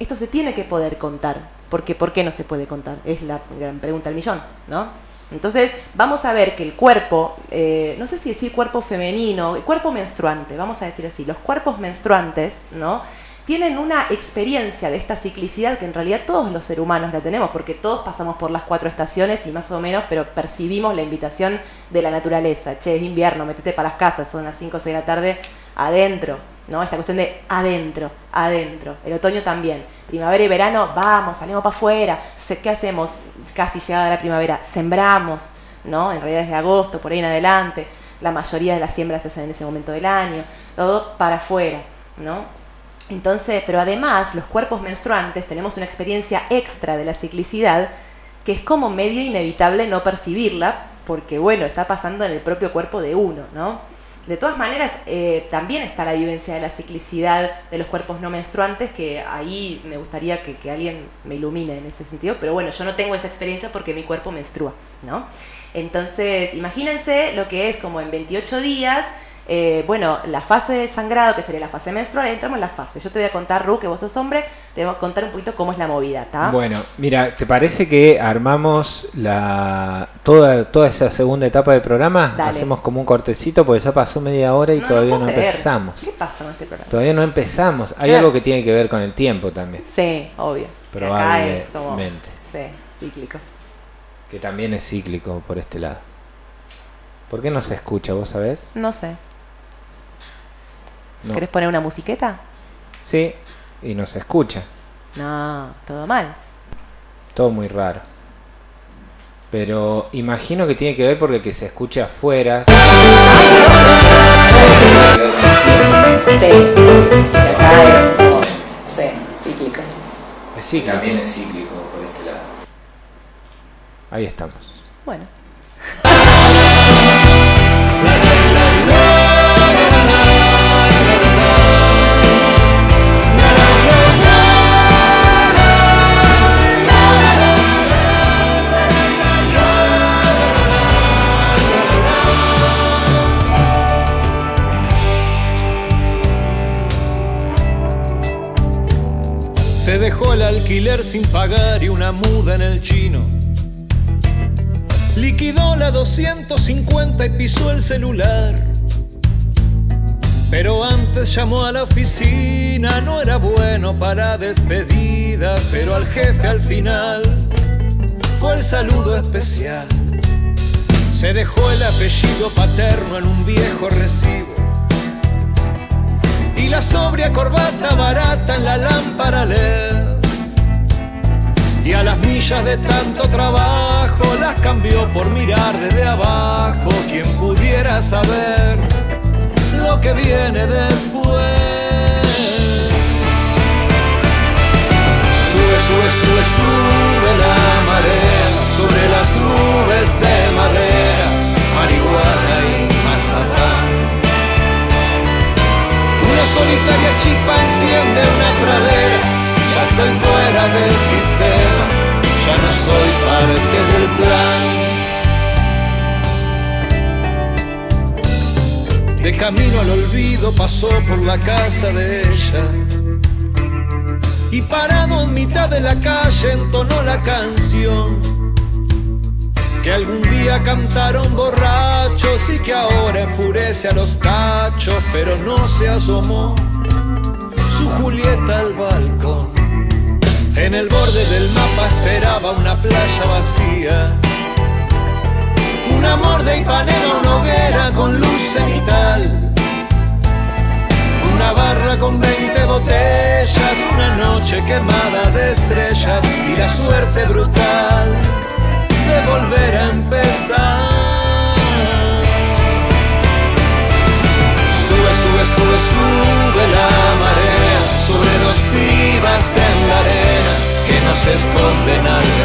[SPEAKER 1] Esto se tiene que poder contar. Porque, ¿por qué no se puede contar? Es la gran pregunta del millón, ¿no? Entonces, vamos a ver que el cuerpo, eh, no sé si decir cuerpo femenino, cuerpo menstruante, vamos a decir así, los cuerpos menstruantes, ¿no? Tienen una experiencia de esta ciclicidad que en realidad todos los seres humanos la tenemos, porque todos pasamos por las cuatro estaciones y más o menos, pero percibimos la invitación de la naturaleza. Che, es invierno, metete para las casas, son las 5 o 6 de la tarde, adentro, ¿no? Esta cuestión de adentro, adentro. El otoño también. Primavera y verano, vamos, salimos para afuera. ¿Qué hacemos? Casi llegada la primavera, sembramos, ¿no? En realidad desde agosto, por ahí en adelante. La mayoría de las siembras se hacen en ese momento del año. Todo para afuera, ¿no? Entonces, pero además, los cuerpos menstruantes tenemos una experiencia extra de la ciclicidad que es como medio inevitable no percibirla, porque bueno, está pasando en el propio cuerpo de uno, ¿no? De todas maneras, eh, también está la vivencia de la ciclicidad de los cuerpos no menstruantes, que ahí me gustaría que, que alguien me ilumine en ese sentido, pero bueno, yo no tengo esa experiencia porque mi cuerpo menstrua, ¿no? Entonces, imagínense lo que es como en 28 días, eh, bueno, la fase del sangrado, que sería la fase menstrual, entramos en la fase. Yo te voy a contar, Ru, que vos sos hombre, te voy a contar un poquito cómo es la movida, ¿está?
[SPEAKER 2] Bueno, mira, ¿te parece que armamos la toda, toda esa segunda etapa del programa?
[SPEAKER 1] Dale.
[SPEAKER 2] Hacemos como un cortecito porque ya pasó media hora y
[SPEAKER 1] No,
[SPEAKER 2] todavía no, empezamos.
[SPEAKER 1] ¿Qué pasa con este programa?
[SPEAKER 2] Todavía no empezamos. Hay algo que tiene que ver con el tiempo también,
[SPEAKER 1] Sí, obvio. Que acá es como.
[SPEAKER 2] Probablemente.
[SPEAKER 1] Sí, cíclico.
[SPEAKER 2] que también es cíclico por este lado. ¿Por qué no se escucha, vos sabés?
[SPEAKER 1] No sé.
[SPEAKER 2] No.
[SPEAKER 1] ¿Querés poner una musiqueta?
[SPEAKER 2] Sí, y no se escucha.
[SPEAKER 1] No, todo mal.
[SPEAKER 2] Todo muy raro. Pero imagino que tiene que ver porque que se escuche afuera.
[SPEAKER 1] Sí. Acá es como. Cíclico.
[SPEAKER 2] Es cíclico.
[SPEAKER 3] es cíclico por este lado.
[SPEAKER 2] Ahí estamos.
[SPEAKER 1] Bueno.
[SPEAKER 4] Dejó el alquiler sin pagar y una muda en el chino. Liquidó la 250 y pisó el celular. Pero antes llamó a la oficina, no era bueno para despedidas, pero al jefe al final fue el saludo especial. Se dejó el apellido paterno en un viejo recibo y la sobria corbata barata en la lámpara LED. Y a las millas de tanto trabajo las cambió por mirar desde abajo. Quien pudiera saber lo que viene después. sube, sube la marea sobre las nubes de madera, marihuana y mazapán. Una solitaria chispa enciende una pradera, estoy fuera del sistema, ya no soy parte del plan. De camino al olvido pasó por la casa de ella y parado en mitad de la calle entonó la canción que algún día cantaron borrachos y que ahora enfurece a los tachos, pero no se asomó su Julieta al balcón. En el borde del mapa esperaba una playa vacía, un amor de Ipanema, una hoguera con luz cenital una barra con 20 botellas, una noche quemada de estrellas y la suerte brutal de volver a empezar. Sube, sube, sube, sube la esconden al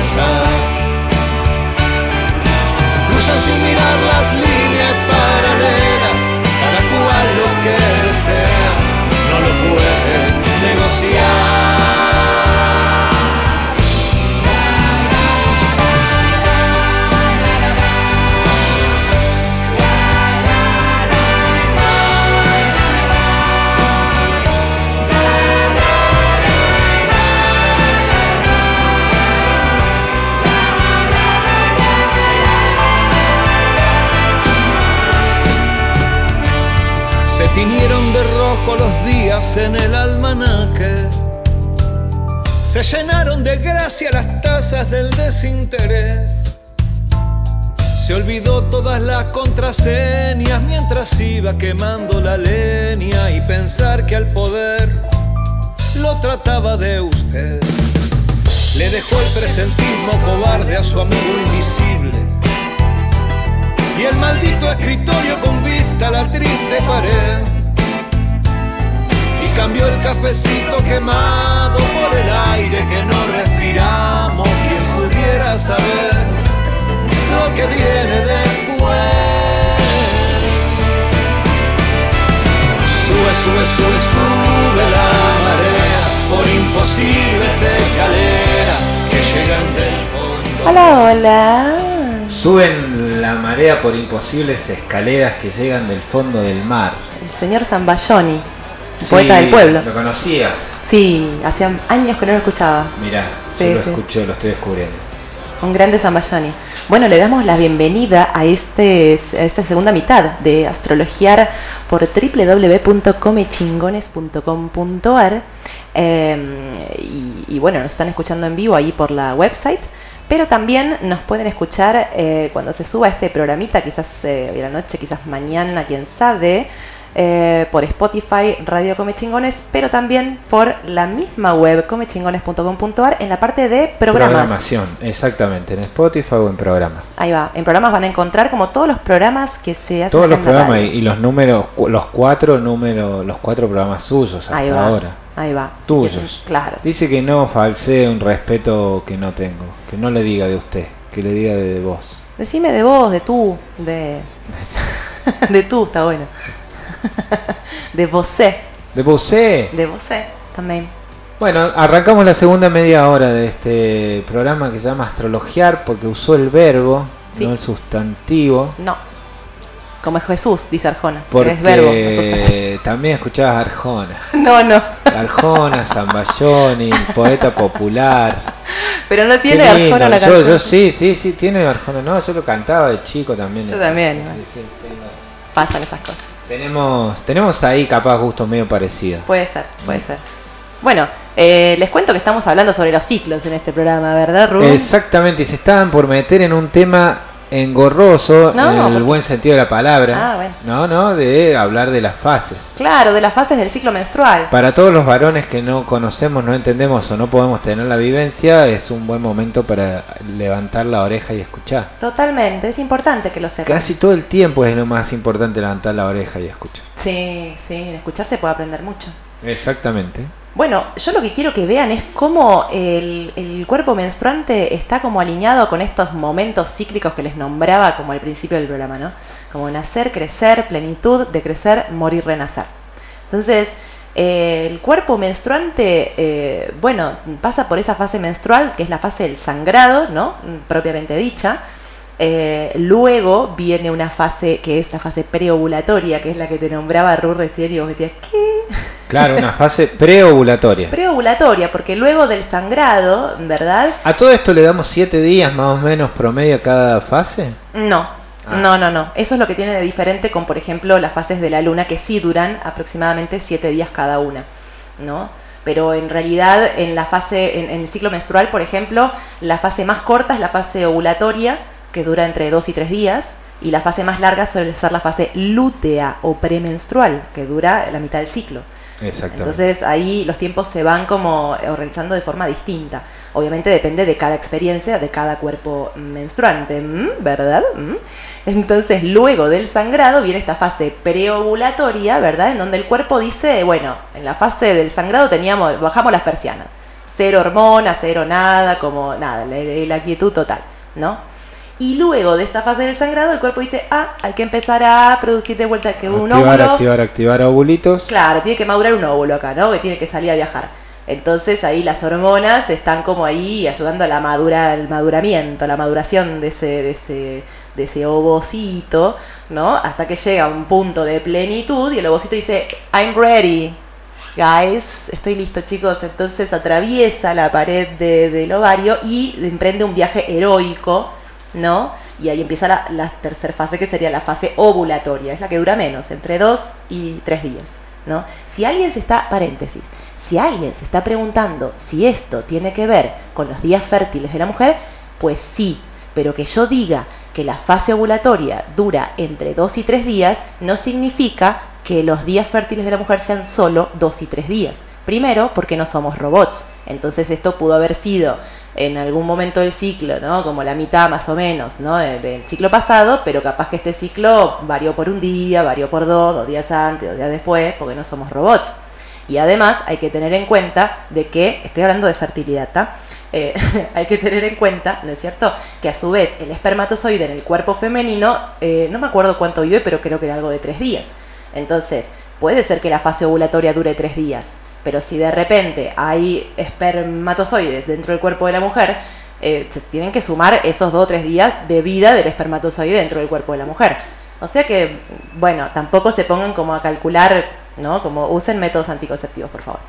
[SPEAKER 4] en el almanaque. Se llenaron de gracia las tazas del desinterés. Se olvidó todas las contraseñas mientras iba quemando la leña y pensar que al poder lo trataba de usted. Le dejó el presentismo cobarde a su amigo invisible y el maldito escritorio con vista a la triste pared. Cambió el cafecito quemado por el aire que no respiramos. Quien pudiera saber lo que viene después. Sube, sube, sube, sube la marea por imposibles escaleras que llegan del fondo.
[SPEAKER 1] Hola, hola.
[SPEAKER 2] Suben la marea por imposibles escaleras que llegan del fondo del mar.
[SPEAKER 1] El señor
[SPEAKER 2] Sí,
[SPEAKER 1] poeta del pueblo.
[SPEAKER 2] ¿Lo conocías?
[SPEAKER 1] Sí, hacía años que no lo escuchaba.
[SPEAKER 2] Mirá,
[SPEAKER 1] Sí,
[SPEAKER 2] yo lo
[SPEAKER 1] sí.
[SPEAKER 2] escucho, lo estoy descubriendo.
[SPEAKER 1] Un grande Zambayoni. Bueno, le damos la bienvenida a, este, a esta segunda mitad de astrologiar por www.comechingones.com.ar eh, y, y bueno, nos están escuchando en vivo ahí por la website, pero también nos pueden escuchar eh, cuando se suba este programita, quizás eh, hoy a la noche, quizás mañana, quién sabe, eh, por Spotify, Radio Come Chingones, pero también por la misma web comechingones.com.ar en la parte de programas.
[SPEAKER 2] Programación, exactamente, en Spotify o en programas.
[SPEAKER 1] Ahí va, en programas van a encontrar como todos los programas que se hacen
[SPEAKER 2] Todos los
[SPEAKER 1] en
[SPEAKER 2] programas y, los números, los cuatro números, los cuatro programas suyos hasta
[SPEAKER 1] Ahí va,
[SPEAKER 2] ahora.
[SPEAKER 1] ahí va.
[SPEAKER 2] Tuyos.
[SPEAKER 1] Claro.
[SPEAKER 2] Dice que no falsee un respeto que no tengo, que no le diga de usted, que le diga de vos.
[SPEAKER 1] Decime de vos, de tú, de... *laughs* *laughs* de tú, está bueno. De vosé,
[SPEAKER 2] De vosé.
[SPEAKER 1] de vosé también.
[SPEAKER 2] Bueno, arrancamos la segunda media hora de este programa que se llama Astrologiar porque usó el verbo,
[SPEAKER 1] Sí.
[SPEAKER 2] no el sustantivo.
[SPEAKER 1] No. Como es Jesús, dice Arjona. que
[SPEAKER 2] Porque
[SPEAKER 1] es verbo, no *laughs*
[SPEAKER 2] también escuchabas Arjona.
[SPEAKER 1] No, no.
[SPEAKER 2] Arjona, Zambayoni, poeta popular.
[SPEAKER 1] Pero no tiene. Arjona la
[SPEAKER 2] yo,
[SPEAKER 1] canción.
[SPEAKER 2] yo sí, sí, sí, tiene Arjona. No, yo lo cantaba de chico también.
[SPEAKER 1] Yo también.
[SPEAKER 2] Sí, sí,
[SPEAKER 1] Pasan esas cosas.
[SPEAKER 2] Tenemos, tenemos ahí capaz gustos medio parecidos.
[SPEAKER 1] Puede ser, puede ser. Bueno, eh, les cuento que estamos hablando sobre los ciclos en este programa, ¿verdad, Rubén?
[SPEAKER 2] Exactamente, y se estaban por meter en un tema engorroso
[SPEAKER 1] No,
[SPEAKER 2] en el
[SPEAKER 1] porque-
[SPEAKER 2] buen sentido de la palabra.
[SPEAKER 1] Ah, bueno.
[SPEAKER 2] No, no, de hablar de las fases.
[SPEAKER 1] Claro, de las fases del ciclo menstrual.
[SPEAKER 2] Para todos los varones que no conocemos, no entendemos o no podemos tener la vivencia, es un buen momento para levantar la oreja y escuchar.
[SPEAKER 1] Totalmente, es importante que lo sepan.
[SPEAKER 2] Casi todo el tiempo es lo más importante levantar la oreja y escuchar.
[SPEAKER 1] Sí, sí, en escuchar se puede aprender mucho.
[SPEAKER 2] Exactamente.
[SPEAKER 1] Bueno, yo lo que quiero que vean es cómo el, cuerpo menstruante está como alineado con estos momentos cíclicos que les nombraba como al principio del programa, ¿no? Como nacer, crecer, plenitud, decrecer, morir, renacer. Entonces, eh, el cuerpo menstruante, eh, bueno, pasa por esa fase menstrual, que es la fase del sangrado, ¿no? Propiamente dicha. Eh, luego viene una fase que es la fase preovulatoria, que es la que te nombraba Ru recién y vos decías, ¿qué?
[SPEAKER 2] Claro, una fase preovulatoria.
[SPEAKER 1] Preovulatoria, porque luego del sangrado, ¿verdad?
[SPEAKER 2] ¿A todo esto le damos 7 días más o menos promedio a cada fase?
[SPEAKER 1] No.
[SPEAKER 2] Ah.
[SPEAKER 1] No, no, no. Eso es lo que tiene de diferente con, por ejemplo, las fases de la luna, que sí duran aproximadamente 7 días cada una, ¿no? Pero en realidad, en la fase, en, en el ciclo menstrual, por ejemplo, la fase más corta es la fase ovulatoria, que dura entre 2 y 3 días, y la fase más larga suele ser la fase lútea o premenstrual, que dura la mitad del ciclo. Entonces ahí los tiempos se van como organizando de forma distinta. Obviamente depende de cada experiencia, de cada cuerpo menstruante. ¿verdad? Entonces luego del sangrado viene esta fase preovulatoria, ¿verdad? En donde el cuerpo dice, bueno, en la fase del sangrado teníamos, bajamos las persianas. Cero hormonas, cero nada, como nada, la, la quietud total, ¿no? Y luego de esta fase del sangrado, el cuerpo dice, ah, hay que empezar a producir de vuelta que un
[SPEAKER 2] activar,
[SPEAKER 1] óvulo.
[SPEAKER 2] activar, activar ovulitos.
[SPEAKER 1] Claro, tiene que madurar un óvulo acá, ¿no? Que tiene que salir a viajar. Entonces ahí las hormonas están como ahí ayudando a la madura, al maduramiento, a la maduración de ese, de ese, de ese ovocito, ¿no? Hasta que llega a un punto de plenitud y el ovocito dice, I'm ready. Guys, estoy listo chicos. Entonces atraviesa la pared de- del ovario y emprende un viaje heroico, ¿no? Y ahí empieza la, la tercera fase que sería la fase ovulatoria. Es la que dura menos, entre dos y tres días. ¿no? Si alguien se está, paréntesis, si alguien se está preguntando si esto tiene que ver con los días fértiles de la mujer, pues sí, pero que yo diga que la fase ovulatoria dura entre 2 y 3 días no significa que los días fértiles de la mujer sean solo 2 y 3 días. Primero, porque no somos robots. Entonces esto pudo haber sido en algún momento del ciclo, ¿no? Como la mitad más o menos, ¿no? De- Del ciclo pasado, pero capaz que este ciclo varió por un día, varió por dos, dos días antes, dos días después, porque no somos robots. Y además hay que tener en cuenta de que, estoy hablando de fertilidad. Eh, *laughs* hay que tener en cuenta, ¿no es cierto?, que a su vez el espermatozoide en el cuerpo femenino, eh, no me acuerdo cuánto vive, pero creo que era algo de tres días. Entonces, puede ser que la fase ovulatoria dure tres días, pero si de repente hay espermatozoides dentro del cuerpo de la mujer, eh, se tienen que sumar esos dos o tres días de vida del espermatozoide dentro del cuerpo de la mujer. O sea que, bueno, tampoco se pongan como a calcular, ¿no? Como usen métodos anticonceptivos, por favor.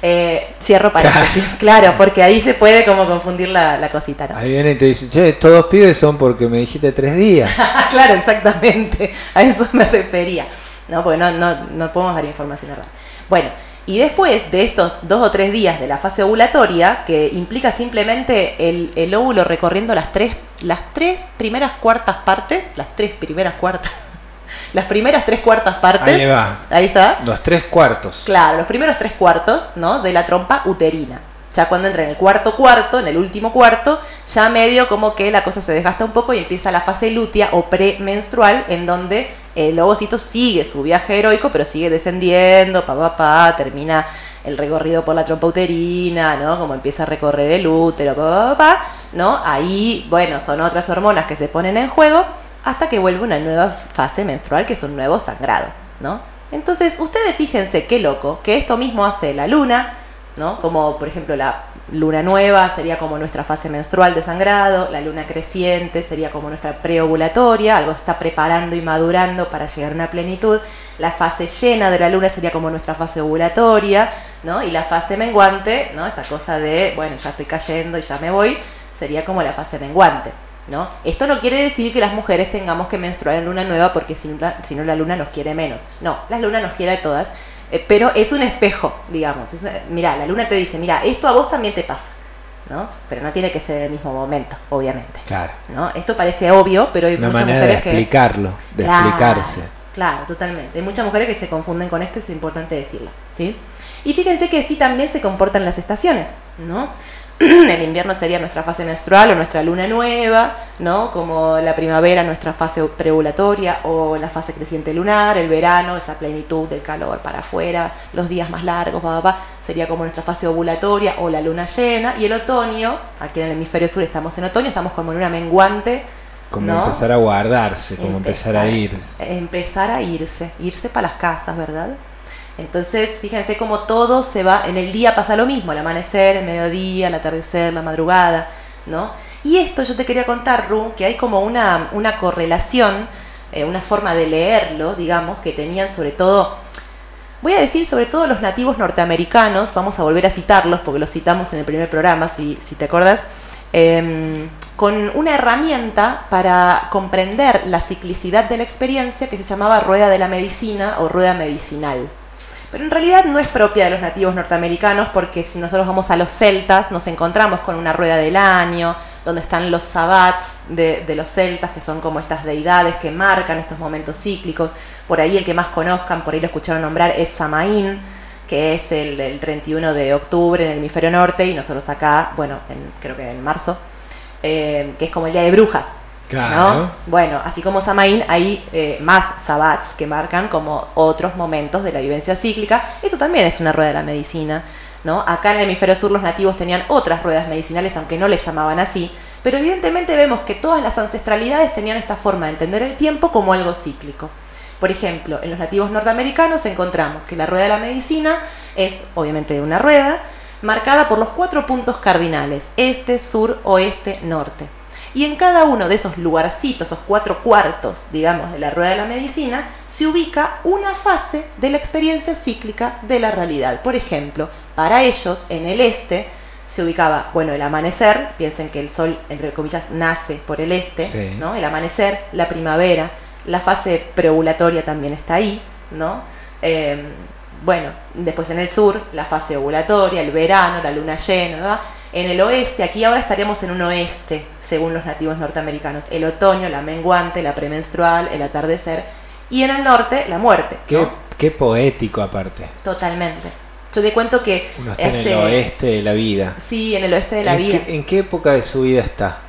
[SPEAKER 1] Eh, cierro paréntesis, *laughs* claro, porque ahí se puede como confundir la, la cosita, ¿no?
[SPEAKER 2] Ahí viene y te dice, che, todos pibes son porque me dijiste tres días. *laughs*
[SPEAKER 1] claro, exactamente. A eso me refería. ¿no? Porque no, no, no podemos dar información errada. Bueno, y después de estos dos o tres días de la fase ovulatoria, que implica simplemente el, el óvulo recorriendo las tres, las tres primeras cuartas partes, las tres primeras cuartas, *laughs* las primeras tres cuartas partes.
[SPEAKER 2] Ahí va.
[SPEAKER 1] Ahí está.
[SPEAKER 2] Los tres cuartos.
[SPEAKER 1] Claro, los primeros tres cuartos, ¿no? De la trompa uterina. Ya cuando entra en el cuarto cuarto, en el último cuarto, ya medio como que la cosa se desgasta un poco y empieza la fase lútea o premenstrual, en donde el ovocito sigue su viaje heroico, pero sigue descendiendo, pa, pa, pa, termina el recorrido por la trompa uterina, ¿no? Como empieza a recorrer el útero, pa, pa, pa, ¿no? Ahí, bueno, son otras hormonas que se ponen en juego hasta que vuelve una nueva fase menstrual, que es un nuevo sangrado, ¿no? Entonces, ustedes fíjense qué loco, que esto mismo hace la luna, ¿no? Como por ejemplo la luna nueva sería como nuestra fase menstrual de sangrado, la luna creciente sería como nuestra preovulatoria, algo está preparando y madurando para llegar a una plenitud, la fase llena de la luna sería como nuestra fase ovulatoria, ¿no? Y la fase menguante, ¿no? Esta cosa de, bueno, ya estoy cayendo y ya me voy, sería como la fase menguante. ¿No? Esto no quiere decir que las mujeres tengamos que menstruar en luna nueva porque si no, la- luna nos quiere menos. No, la luna nos quiere a todas, eh, pero es un espejo, digamos. Es, eh, mira, la luna te dice, mira, esto a vos también te pasa, ¿no? Pero no tiene que ser en el mismo momento, obviamente.
[SPEAKER 2] Claro.
[SPEAKER 1] ¿no? Esto parece obvio, pero hay
[SPEAKER 2] Una
[SPEAKER 1] muchas
[SPEAKER 2] manera de
[SPEAKER 1] mujeres que...
[SPEAKER 2] explicarlo, de
[SPEAKER 1] Claro,
[SPEAKER 2] explicarse.
[SPEAKER 1] Claro, totalmente. Hay muchas mujeres que se confunden con esto, es importante decirlo, ¿sí? Y fíjense que sí también se comportan las estaciones, ¿no? *clears throat* el invierno sería nuestra fase menstrual o nuestra luna nueva, ¿no? Como la primavera, nuestra fase preovulatoria o la fase creciente lunar, el verano, esa plenitud del calor para afuera, los días más largos, sería como nuestra fase ovulatoria o la luna llena. Y el otoño, aquí en el hemisferio sur estamos en otoño, estamos como en una menguante.
[SPEAKER 2] Como
[SPEAKER 1] ¿no?
[SPEAKER 2] empezar a guardarse, como empezar, a ir.
[SPEAKER 1] Empezar a irse, irse para las casas, ¿verdad? Entonces, fíjense cómo todo se va, en el día pasa lo mismo, el amanecer, el mediodía, el atardecer, la madrugada, ¿no? Y esto yo te quería contar, Ru, que hay como una, una correlación, eh, una forma de leerlo, digamos, que tenían sobre todo, voy a decir sobre todo los nativos norteamericanos, vamos a volver a citarlos porque los citamos en el primer programa, si, si te acuerdas, eh, con una herramienta para comprender la ciclicidad de la experiencia que se llamaba rueda de la medicina o rueda medicinal. Pero en realidad no es propia de los nativos norteamericanos porque si nosotros vamos a los celtas nos encontramos con una rueda del año, donde están los sabbats de, de los celtas, que son como estas deidades que marcan estos momentos cíclicos. Por ahí el que más conozcan, por ahí lo escucharon nombrar, es Samaín, que es el, el 31 de octubre en el hemisferio norte y nosotros acá, bueno, en- creo que en marzo, eh, que es como el Día de Brujas.
[SPEAKER 2] Claro.
[SPEAKER 1] ¿no? Bueno, así como Samaín, hay eh, más sabbats que marcan como otros momentos de la vivencia cíclica. Eso también es una rueda de la medicina. ¿no? Acá en el hemisferio sur los nativos tenían otras ruedas medicinales, aunque no les llamaban así. Pero evidentemente vemos que todas las ancestralidades tenían esta forma de entender el tiempo como algo cíclico. Por ejemplo, en los nativos norteamericanos encontramos que la rueda de la medicina es obviamente una rueda marcada por los cuatro puntos cardinales, este, sur, oeste, norte. Y en cada uno de esos lugarcitos, esos cuatro cuartos, digamos, de la rueda de la medicina, se ubica una fase de la experiencia cíclica de la realidad. Por ejemplo, para ellos, en el este, se ubicaba, bueno, el amanecer, piensen que el sol, entre comillas, nace por el este,
[SPEAKER 2] Sí.
[SPEAKER 1] ¿no? El amanecer, la primavera, la fase preovulatoria también está ahí, ¿no? Eh, bueno, después en el sur, la fase ovulatoria, el verano, la luna llena, ¿verdad? En el oeste, aquí ahora estaríamos en un oeste, según los nativos norteamericanos. El otoño, la menguante, la premenstrual, el atardecer. Y en el norte, la muerte.
[SPEAKER 2] Qué,
[SPEAKER 1] ¿no?
[SPEAKER 2] qué poético aparte.
[SPEAKER 1] Totalmente. Yo te cuento que...
[SPEAKER 2] Uno está en el oeste de la vida.
[SPEAKER 1] Sí, en el oeste de la
[SPEAKER 2] ¿En
[SPEAKER 1] vida.
[SPEAKER 2] Qué, ¿En qué época de su vida está?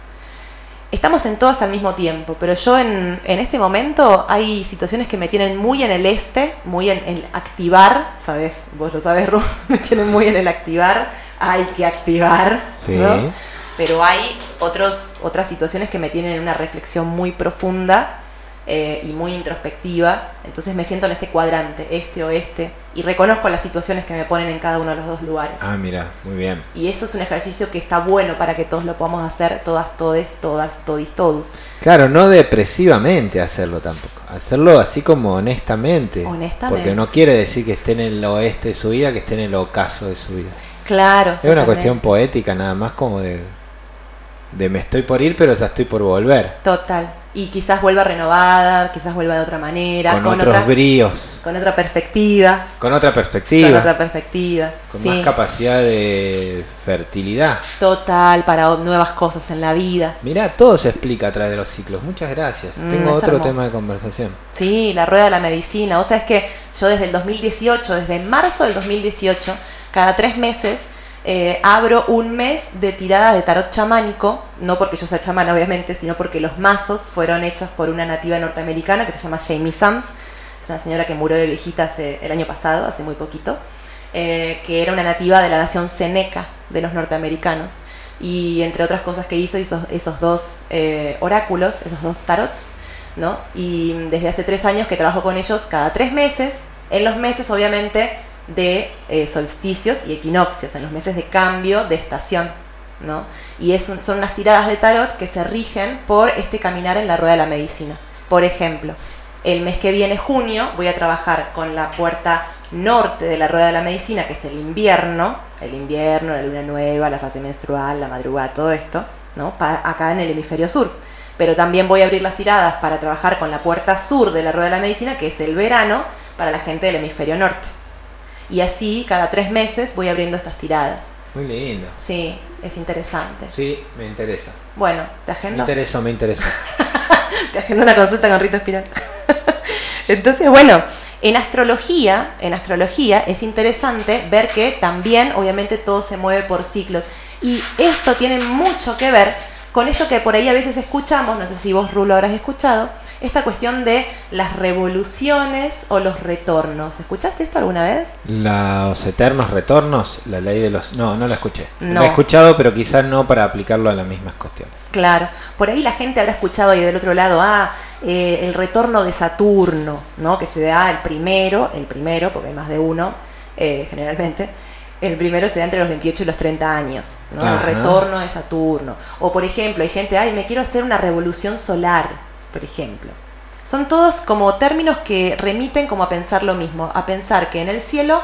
[SPEAKER 1] Estamos en todas al mismo tiempo, pero yo en, en este momento hay situaciones que me tienen muy en el este, muy en el activar, ¿sabes? Vos lo sabes, Ru, *laughs* me tienen muy en el activar, hay que activar,
[SPEAKER 2] Sí.
[SPEAKER 1] ¿no? Pero hay otros, otras situaciones que me tienen en una reflexión muy profunda eh, y muy introspectiva, entonces me siento en este cuadrante, este oeste, y reconozco las situaciones que me ponen en cada uno de los dos lugares.
[SPEAKER 2] Ah, mira, muy bien.
[SPEAKER 1] Y eso es un ejercicio que está bueno para que todos lo podamos hacer, todas, todes, todas, todis, todos.
[SPEAKER 2] Claro, no depresivamente hacerlo tampoco. Hacerlo así como honestamente.
[SPEAKER 1] Honestamente.
[SPEAKER 2] Porque no quiere decir que esté en el oeste de su vida, que esté en el ocaso de su vida.
[SPEAKER 1] Claro.
[SPEAKER 2] Es una cuestión poética nada más como de, de me estoy por ir, pero ya estoy por volver.
[SPEAKER 1] Total. Y quizás vuelva renovada, quizás vuelva de otra manera,
[SPEAKER 2] Con,
[SPEAKER 1] con,
[SPEAKER 2] otros
[SPEAKER 1] otra,
[SPEAKER 2] bríos,
[SPEAKER 1] con otra perspectiva.
[SPEAKER 2] con otra perspectiva,
[SPEAKER 1] Con otra perspectiva.
[SPEAKER 2] con
[SPEAKER 1] sí.
[SPEAKER 2] más capacidad de fertilidad.
[SPEAKER 1] Total, para nuevas cosas en la vida.
[SPEAKER 2] Mirá, todo se explica a través de los ciclos. Muchas gracias.
[SPEAKER 1] Mm,
[SPEAKER 2] Tengo otro
[SPEAKER 1] hermoso.
[SPEAKER 2] tema de conversación.
[SPEAKER 1] Sí, la rueda de la medicina. O sea, es que yo desde el 2018, desde marzo del 2018, cada tres meses eh, abro un mes de tirada de tarot chamánico, no porque yo sea chamana obviamente, sino porque los mazos fueron hechos por una nativa norteamericana que se llama Jamie Sams. Es una señora que murió de viejita hace, el año pasado, hace muy poquito, eh, que era una nativa de la nación Seneca, de los norteamericanos. Y entre otras cosas que hizo, hizo esos dos eh, oráculos, esos dos tarots, ¿no? Y desde hace tres años que trabajo con ellos cada tres meses, en los meses obviamente de eh, solsticios y equinoccios, en los meses de cambio de estación, ¿no? Y son unas tiradas de tarot que se rigen por este caminar en la rueda de la medicina. Por ejemplo, el mes que viene, junio, voy a trabajar con la puerta norte de la rueda de la medicina, que es el invierno, el invierno, la luna nueva, la fase menstrual, la madrugada, todo esto, ¿no? Acá en el hemisferio sur. Pero también voy a abrir las tiradas para trabajar con la puerta sur de la rueda de la medicina, que es el verano, para la gente del hemisferio norte. Y así, cada tres meses, voy abriendo estas tiradas.
[SPEAKER 2] Muy lindo.
[SPEAKER 1] Sí, es interesante.
[SPEAKER 2] Sí, me interesa.
[SPEAKER 1] Bueno, te
[SPEAKER 2] Me
[SPEAKER 1] agendo,
[SPEAKER 2] interesa, me interesa. *laughs*
[SPEAKER 1] te agendo una consulta con Rito Espiral. *laughs* Entonces, bueno, En astrología, en astrología es interesante ver que también, obviamente, todo se mueve por ciclos. Y esto tiene mucho que ver con esto que por ahí a veces escuchamos, no sé si vos, Rulo, habrás escuchado, esta cuestión de las revoluciones o los retornos. ¿Escuchaste esto alguna vez?
[SPEAKER 2] Los eternos retornos, la ley de los... No, no la escuché.
[SPEAKER 1] No.
[SPEAKER 2] La he escuchado, pero quizás no para aplicarlo a las mismas cuestiones.
[SPEAKER 1] Claro, por ahí la gente habrá escuchado ahí del otro lado, ah, eh, el retorno de Saturno, ¿no? Que se da el primero, el primero, porque hay más de uno, eh, generalmente. El primero se da entre los 28 y los 30 años, ¿no? El retorno de Saturno. O por ejemplo, hay gente, ay, me quiero hacer una revolución solar, por ejemplo. Son todos como términos que remiten como a pensar lo mismo, a pensar que en el cielo,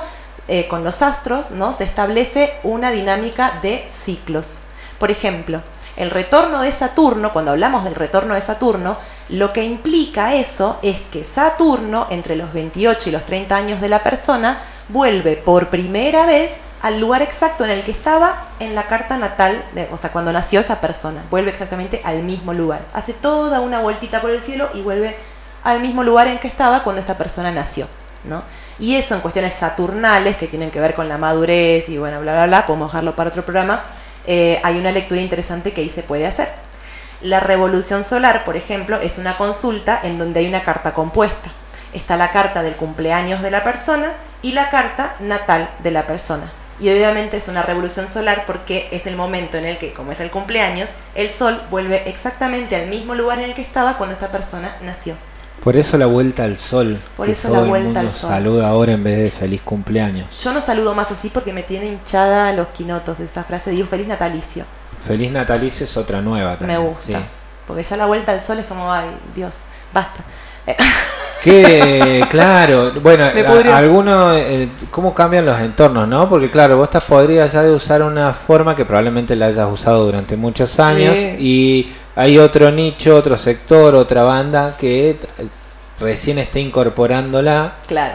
[SPEAKER 1] eh, con los astros, ¿no? Se establece una dinámica de ciclos. Por ejemplo, el retorno de Saturno, cuando hablamos del retorno de Saturno, lo que implica eso es que Saturno, entre los 28 y los 30 años de la persona, vuelve por primera vez al lugar exacto en el que estaba en la carta natal, de- o sea, cuando nació esa persona. Vuelve exactamente al mismo lugar. Hace toda una vueltita por el cielo y vuelve al mismo lugar en que estaba cuando esta persona nació. ¿no? Y eso en cuestiones saturnales que tienen que ver con la madurez y bueno, bla, bla, bla, podemos dejarlo para otro programa, eh, hay una lectura interesante que ahí se puede hacer. La revolución solar, por ejemplo, es una consulta en donde hay una carta compuesta. Está la carta del cumpleaños de la persona y la carta natal de la persona. Y obviamente es una revolución solar porque es el momento en el que, como es el cumpleaños, el sol vuelve exactamente al mismo lugar en el que estaba cuando esta persona nació.
[SPEAKER 2] Por eso la vuelta al sol.
[SPEAKER 1] Por eso la
[SPEAKER 2] el
[SPEAKER 1] vuelta al sol.
[SPEAKER 2] Saluda ahora en vez de feliz cumpleaños.
[SPEAKER 1] Yo no saludo más así porque me tiene hinchada los quinotos esa frase. Digo feliz natalicio.
[SPEAKER 2] Feliz natalicio es otra nueva
[SPEAKER 1] Me
[SPEAKER 2] también.
[SPEAKER 1] gusta.
[SPEAKER 2] sí.
[SPEAKER 1] Porque ya la vuelta al sol es como, ay, Dios, basta. *laughs*
[SPEAKER 2] Que, claro, bueno, a- algunos, eh, cómo cambian los entornos, ¿no? Porque claro, vos estás podrías ya de usar una forma que probablemente la hayas usado durante muchos años
[SPEAKER 1] Sí.
[SPEAKER 2] y hay otro nicho, otro sector, otra banda que recién está incorporándola.
[SPEAKER 1] claro.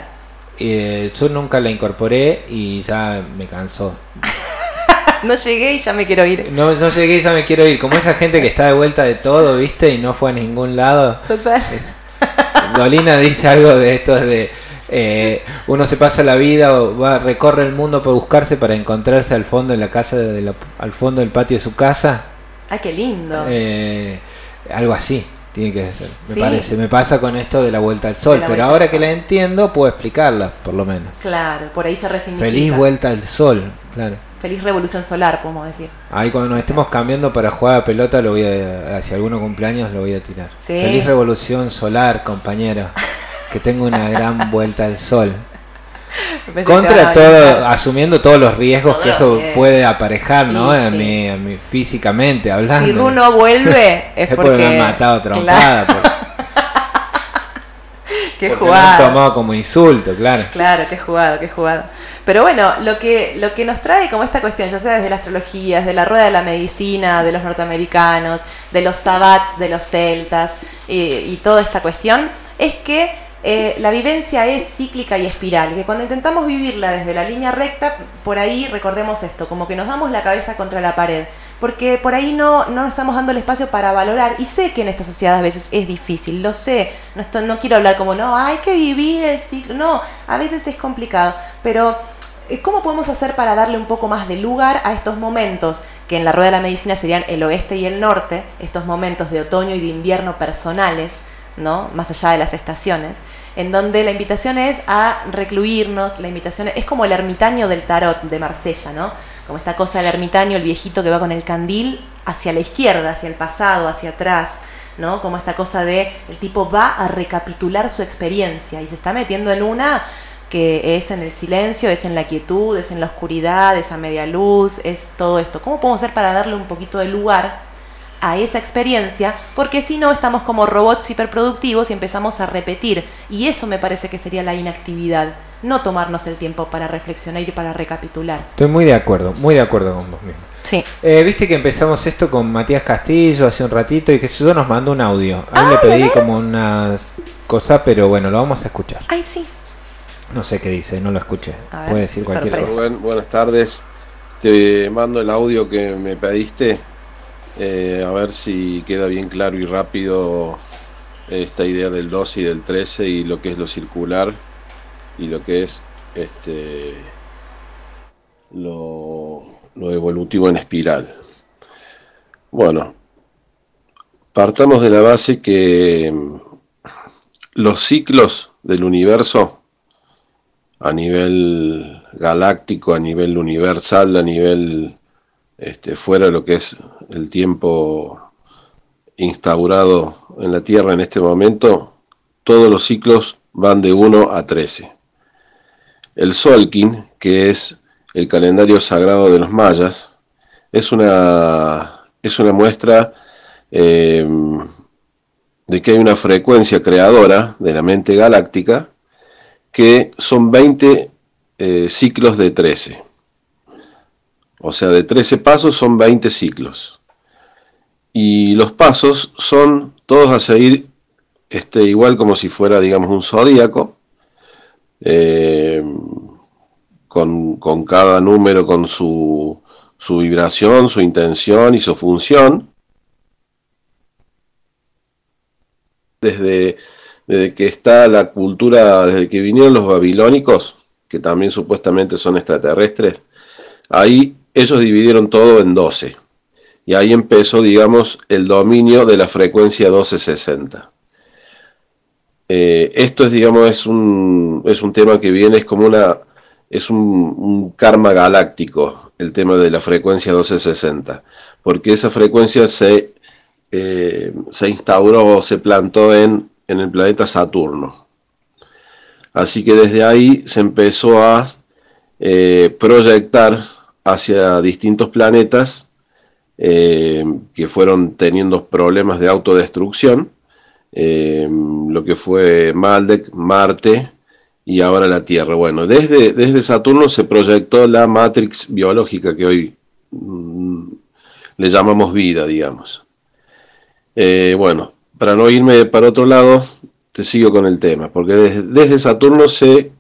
[SPEAKER 2] Eh, yo nunca la incorporé y ya me cansó. *laughs*
[SPEAKER 1] No llegué y ya me quiero ir.
[SPEAKER 2] No, no llegué y ya me quiero ir. Como esa gente que está de vuelta de todo, ¿viste? Y no fue a ningún lado.
[SPEAKER 1] Total.
[SPEAKER 2] Dolina dice algo de esto de eh, uno se pasa la vida o va recorre el mundo por buscarse para encontrarse al fondo de la casa de la- al fondo del patio de su casa
[SPEAKER 1] Ay, qué lindo.
[SPEAKER 2] Eh, algo así tiene que ser me
[SPEAKER 1] Sí.
[SPEAKER 2] parece me pasa con esto de la vuelta al sol pero ahora que la entiendo puedo explicarla por lo menos
[SPEAKER 1] Claro, por ahí se resignifica.
[SPEAKER 2] feliz vuelta al sol claro
[SPEAKER 1] Feliz revolución solar, podemos decir.
[SPEAKER 2] Ahí cuando nos estemos cambiando para jugar a pelota, lo voy a, hacia alguno cumpleaños lo voy a tirar.
[SPEAKER 1] Sí.
[SPEAKER 2] Feliz revolución solar, compañero. *laughs* Que tenga una gran vuelta al sol. Contra todo, asumiendo todos los riesgos que eso puede aparejar, ¿no? A
[SPEAKER 1] sí.
[SPEAKER 2] mí, a mí físicamente hablando.
[SPEAKER 1] Si Ru no vuelve, *laughs* es
[SPEAKER 2] Es
[SPEAKER 1] porque.
[SPEAKER 2] porque me han matado
[SPEAKER 1] Claro,
[SPEAKER 2] trompada. *laughs*
[SPEAKER 1] qué
[SPEAKER 2] porque
[SPEAKER 1] jugado.
[SPEAKER 2] tomado como insulto, claro.
[SPEAKER 1] Claro, qué jugado, qué jugado. Pero bueno, lo que, lo que nos trae como esta cuestión, ya sea desde la astrología, desde la rueda de la medicina, de los norteamericanos, de los sabbats, de los celtas y, y toda esta cuestión, es que eh, la vivencia es cíclica y espiral, que cuando intentamos vivirla desde la línea recta, por ahí recordemos esto, como que nos damos la cabeza contra la pared, porque por ahí no, no nos estamos dando el espacio para valorar, y sé que en esta sociedad a veces es difícil, lo sé, no, esto- no quiero hablar como, no, hay que vivir el ciclo, no, a veces es complicado, pero eh, ¿cómo podemos hacer para darle un poco más de lugar a estos momentos, que en la rueda de la medicina serían el oeste y el norte, estos momentos de otoño y de invierno personales, ¿no? Más allá de las estaciones, en donde la invitación es a recluirnos, la invitación es como el ermitaño del tarot de Marsella, ¿no? Como esta cosa del ermitaño, el viejito que va con el candil hacia la izquierda, hacia el pasado, hacia atrás, ¿no? Como esta cosa de el tipo va a recapitular su experiencia y se está metiendo en una que es en el silencio, es en la quietud, es en la oscuridad, es a media luz, es todo esto. ¿Cómo podemos hacer para darle un poquito de lugar a esa experiencia? Porque si no, estamos como robots hiperproductivos y empezamos a repetir. Y eso me parece que sería la inactividad, no tomarnos el tiempo para reflexionar y para recapitular.
[SPEAKER 2] Estoy muy de acuerdo, muy de acuerdo con vos mismo.
[SPEAKER 1] Sí.
[SPEAKER 2] Eh, Viste que empezamos esto con Matías Castillo hace un ratito y que yo nos mandó un audio. A él
[SPEAKER 1] Ah,
[SPEAKER 2] le
[SPEAKER 1] ¿de
[SPEAKER 2] pedí como unas cosas, pero bueno, lo vamos a escuchar.
[SPEAKER 1] Ay, sí.
[SPEAKER 2] No sé qué dice, no lo escuché.
[SPEAKER 1] A ver,
[SPEAKER 2] Puede decir cualquier cosa.
[SPEAKER 5] Rubén, buenas tardes. Te mando el audio que me pediste. Eh, a ver si queda bien claro y rápido esta idea del 12 y del 13 y lo que es lo circular y lo que es este lo, lo evolutivo en espiral. Bueno, partamos de la base que mm, los ciclos del universo a nivel galáctico, a nivel universal, a nivel este, fuera de lo que es el tiempo instaurado en la Tierra en este momento, todos los ciclos van de 1 a 13. El Solkin, que es el calendario sagrado de los mayas, es una, es una muestra eh, de que hay una frecuencia creadora de la mente galáctica que son 20 eh, ciclos de 13. O sea, de 13 pasos son 20 ciclos. Y los pasos son todos a seguir este, igual como si fuera, digamos, un zodíaco, eh, con, con, cada número con su, su vibración, su intención y su función. Desde, desde que está la cultura, desde que vinieron los babilónicos, que también supuestamente son extraterrestres, ahí ellos dividieron todo en 12. Y ahí empezó, digamos, el dominio de la frecuencia 1260. Eh, esto es, digamos, es un, es un tema que viene, es como una, es un, karma galáctico, el tema de la frecuencia 1260, porque esa frecuencia se, eh, se instauró, se plantó en, en el planeta Saturno. Así que desde ahí se empezó a eh, proyectar hacia distintos planetas eh, que fueron teniendo problemas de autodestrucción, eh, lo que fue Maldek, Marte y ahora la Tierra. Bueno, desde, desde Saturno se proyectó la matrix biológica que hoy mm, le llamamos vida, digamos. Eh, bueno, para no irme para otro lado, te sigo con el tema, porque desde, desde Saturno se,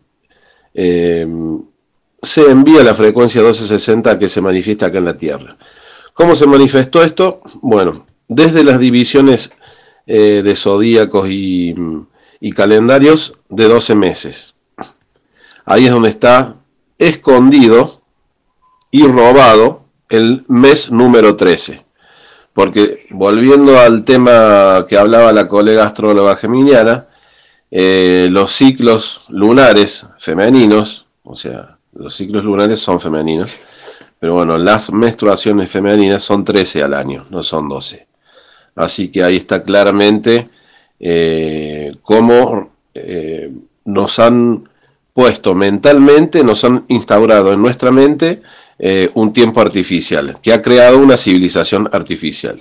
[SPEAKER 5] se envía la frecuencia 1260 que se manifiesta acá en la Tierra. ¿Cómo se manifestó esto? Bueno, desde las divisiones eh, de zodíacos y, calendarios de 12 meses. Ahí es donde está escondido y robado el mes número 13. Porque volviendo al tema que hablaba la colega astróloga geminiana, eh, los ciclos lunares femeninos, o sea, los ciclos lunares son femeninos, pero bueno, las menstruaciones femeninas son 13 al año, no son 12. Así que ahí está claramente eh, cómo eh, nos han puesto mentalmente, nos han instaurado en nuestra mente eh, un tiempo artificial, que ha creado una civilización artificial.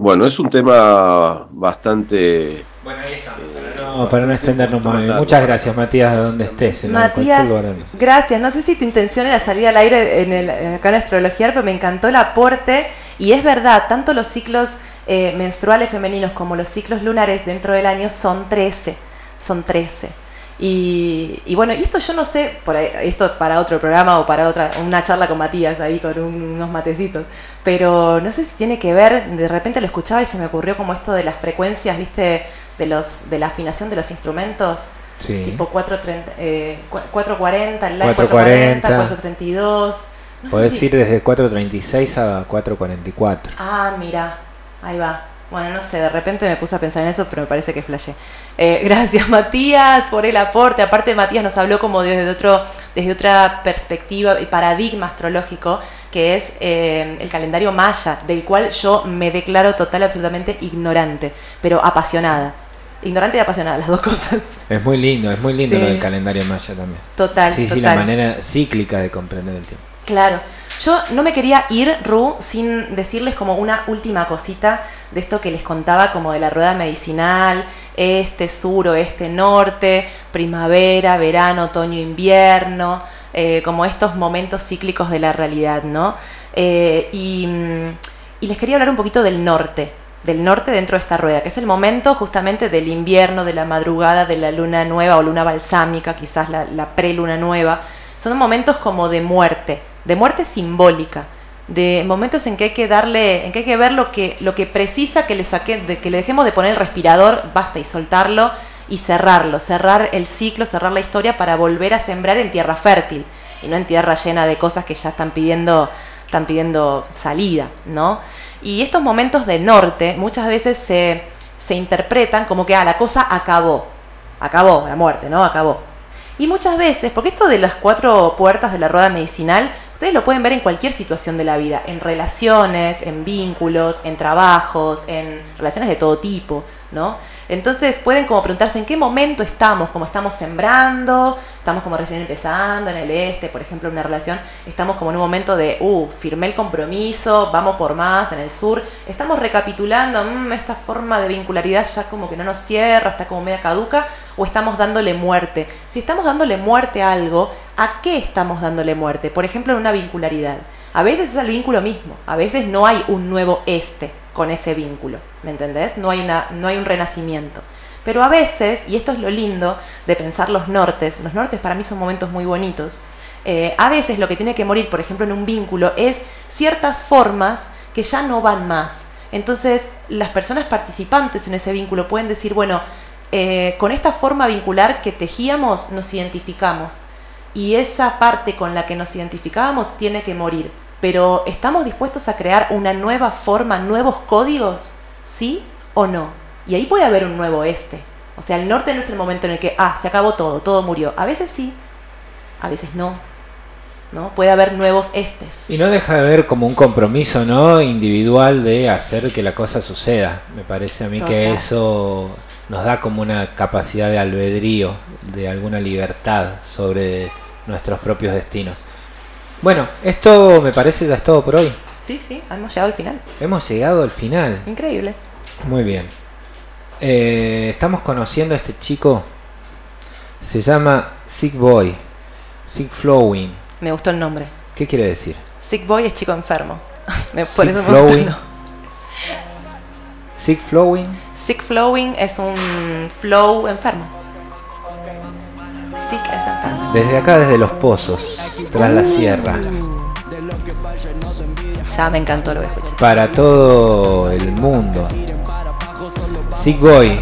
[SPEAKER 5] Bueno, es un tema bastante...
[SPEAKER 2] Bueno, ahí está. Para no, para no extendernos más. Muchas gracias, Matías, de donde estés. En
[SPEAKER 1] Matías, gracias. No sé si tu intención era salir al aire en el, acá en Astrología, pero me encantó el aporte. Y es verdad, tanto los ciclos eh, menstruales femeninos como los ciclos lunares dentro del año son 13. Son 13. Y, y, bueno, esto yo no sé, por ahí, esto para otro programa o para otra, una charla con Matías ahí con un, unos matecitos, pero no sé si tiene que ver, de repente lo escuchaba y se me ocurrió como esto de las frecuencias, viste, de los de la afinación de los instrumentos,
[SPEAKER 2] Sí.
[SPEAKER 1] tipo 430, eh, 440, el live
[SPEAKER 2] 440,
[SPEAKER 1] 440, 432. No
[SPEAKER 2] Podés
[SPEAKER 1] si-
[SPEAKER 2] ir desde 4.36 a 4.44.
[SPEAKER 1] Ah, mira, ahí va. Bueno, no sé, de repente me puse a pensar en eso, pero me parece que flashé. Eh, *laughs* gracias Matías por el aporte. Aparte Matías nos habló como desde otro, desde otra perspectiva y paradigma astrológico, que es eh, el calendario maya, del cual yo me declaro total absolutamente ignorante, pero apasionada. Ignorante y apasionada, las dos *laughs* cosas.
[SPEAKER 2] Es muy lindo, es muy lindo
[SPEAKER 1] Sí.
[SPEAKER 2] lo del calendario maya también.
[SPEAKER 1] Total,
[SPEAKER 2] Sí, sí,
[SPEAKER 1] total.
[SPEAKER 2] la manera cíclica de comprender el tiempo.
[SPEAKER 1] Claro. Yo no me quería ir, Ru, sin decirles como una última cosita de esto que les contaba como de la rueda medicinal, este, sur, oeste, norte, primavera, verano, otoño, invierno, eh, como estos momentos cíclicos de la realidad, ¿no? Eh, y, mm, y les quería hablar un poquito del norte, del norte dentro de esta rueda, que es el momento justamente del invierno, de la madrugada, de la luna nueva o luna balsámica, quizás la, la pre-luna nueva. Son momentos como de muerte, de muerte simbólica, de momentos en que hay que darle, en que hay que ver lo que, lo que precisa que le saque, de que le dejemos de poner el respirador, basta y soltarlo, y cerrarlo, cerrar el ciclo, cerrar la historia para volver a sembrar en tierra fértil y no en tierra llena de cosas que ya están pidiendo, están pidiendo salida, ¿no? Y estos momentos de norte muchas veces se, se interpretan como que ah, la cosa acabó, acabó, la muerte, ¿no? Acabó. Y muchas veces, porque esto de las cuatro puertas de la rueda medicinal, ustedes lo pueden ver en cualquier situación de la vida, en relaciones, en vínculos, en trabajos, en relaciones de todo tipo, ¿no? Entonces pueden como preguntarse en qué momento estamos, como estamos sembrando, estamos como recién empezando en el este, por ejemplo, en una relación, estamos como en un momento de, uh, firmé el compromiso, vamos por más, en el sur, estamos recapitulando, "Mm, esta forma de vincularidad ya como que no nos cierra, está como media caduca, o estamos dándole muerte. Si estamos dándole muerte a algo, ¿a qué estamos dándole muerte? Por ejemplo, en una vincularidad. A veces es al vínculo mismo, a veces no hay un nuevo este con ese vínculo, ¿me entendés? No hay, una, no hay un renacimiento. Pero a veces, y esto es lo lindo de pensar los nortes, los nortes para mí son momentos muy bonitos, eh, a veces lo que tiene que morir, por ejemplo, en un vínculo, es ciertas formas que ya no van más. Entonces, las personas participantes en ese vínculo pueden decir, bueno, eh, con esta forma vincular que tejíamos nos identificamos y esa parte con la que nos identificábamos tiene que morir. Pero ¿estamos dispuestos a crear una nueva forma, nuevos códigos? ¿Sí o no? Y ahí puede haber un nuevo este. O sea, el norte no es el momento en el que, ah, se acabó todo, todo murió. A veces sí, a veces no. ¿No? Puede haber nuevos estes.
[SPEAKER 2] Y no deja de haber como un compromiso ¿no? individual de hacer que la cosa suceda. Me parece a mí que eso nos da como una capacidad de albedrío, de alguna libertad sobre nuestros propios destinos. Bueno, esto me parece ya es todo por hoy.
[SPEAKER 1] Sí, sí, hemos llegado al final.
[SPEAKER 2] Hemos llegado al final.
[SPEAKER 1] Increíble.
[SPEAKER 2] Muy bien. Eh, estamos conociendo a este chico. Se llama Sick Boy. Sick Flowing.
[SPEAKER 1] Me gustó el nombre.
[SPEAKER 2] ¿Qué quiere decir?
[SPEAKER 1] Sick boy es chico enfermo. *laughs* me, por
[SPEAKER 2] Sick
[SPEAKER 1] eso me
[SPEAKER 2] flowing.
[SPEAKER 1] nombre.
[SPEAKER 2] Sick Flowing.
[SPEAKER 1] Sick flowing es un flow enfermo. Sick es enfermo.
[SPEAKER 2] Desde acá, desde los pozos, tras la sierra,
[SPEAKER 1] Ya me encantó lo que escuché.
[SPEAKER 2] para todo el mundo. Sick Boy.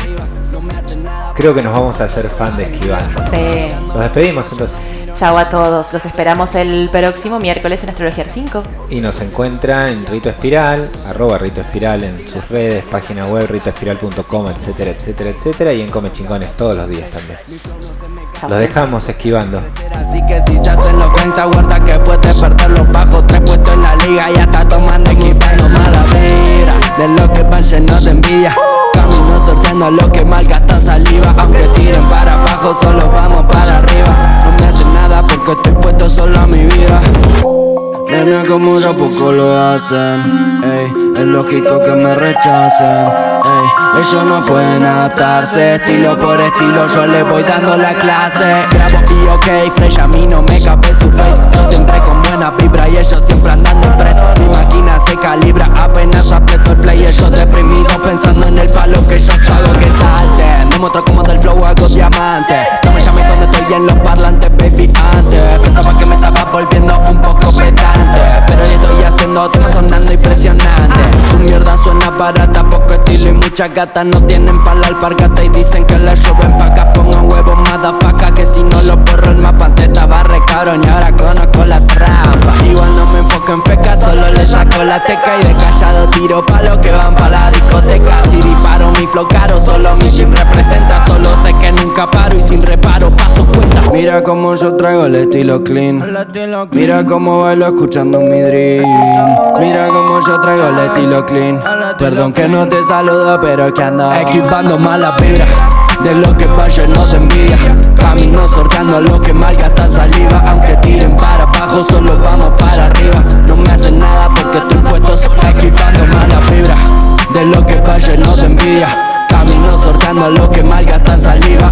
[SPEAKER 2] Creo que nos vamos a hacer fan de Esquivar.
[SPEAKER 1] Sí.
[SPEAKER 2] Nos despedimos entonces.
[SPEAKER 1] Chao a todos. Los esperamos el próximo miércoles en Astrología 5.
[SPEAKER 2] Y nos encuentran en Rito Espiral, arroba Rito Espiral en sus redes, página web, ritoespiral.com, etcétera, etcétera, etcétera, y en Come Chingones todos los días también. Los dejamos esquivando.
[SPEAKER 6] Poco lo hacen, ey, es lógico que me rechacen, ey, ellos no pueden adaptarse, estilo por estilo yo le voy dando la clase. Grabo y ok, fresh a mí no me cabe su face, yo siempre con buena vibra y ellos siempre andando en press. Mi se calibra apenas aprieto el play, ellos deprimidos pensando en el palo que yo hago que salten. Demuestro como del flow hago diamante, no me llames cuando estoy en los parlantes, baby, antes pensaba que me estaba volviendo un poco pedante, pero ya estoy haciendo temas sonando impresionante. Su mierda suena barata, poco estilo y muchas gatas no tienen para la alpargata y dicen que la lloven pa' acá, pongan huevos, madafaca, que si no lo borro el mapa antes estaba re cabrón y ahora conozco la trampa. Igual no me enfoco en feca, solo le saco la teca y de callado tiro pa' los que van pa' la discoteca. Si disparo mi flow caro, solo mi team representa, solo sé que nunca paro y sin reparo paso cuenta. Mira cómo yo traigo el estilo clean. Mira cómo bailo escuchando mi dream. Mira cómo yo traigo el estilo clean. Perdón que no te saludo, pero que ando equipando malas vibras. De lo que va lleno de envidia. Camino sorteando a los que malgastan saliva. Aunque tiren para abajo, solo vamos para arriba. No me hacen nada porque estoy puesto solo equipando malas vibras. De lo que va lleno de envidia. Camino sorteando a los que malgastan saliva.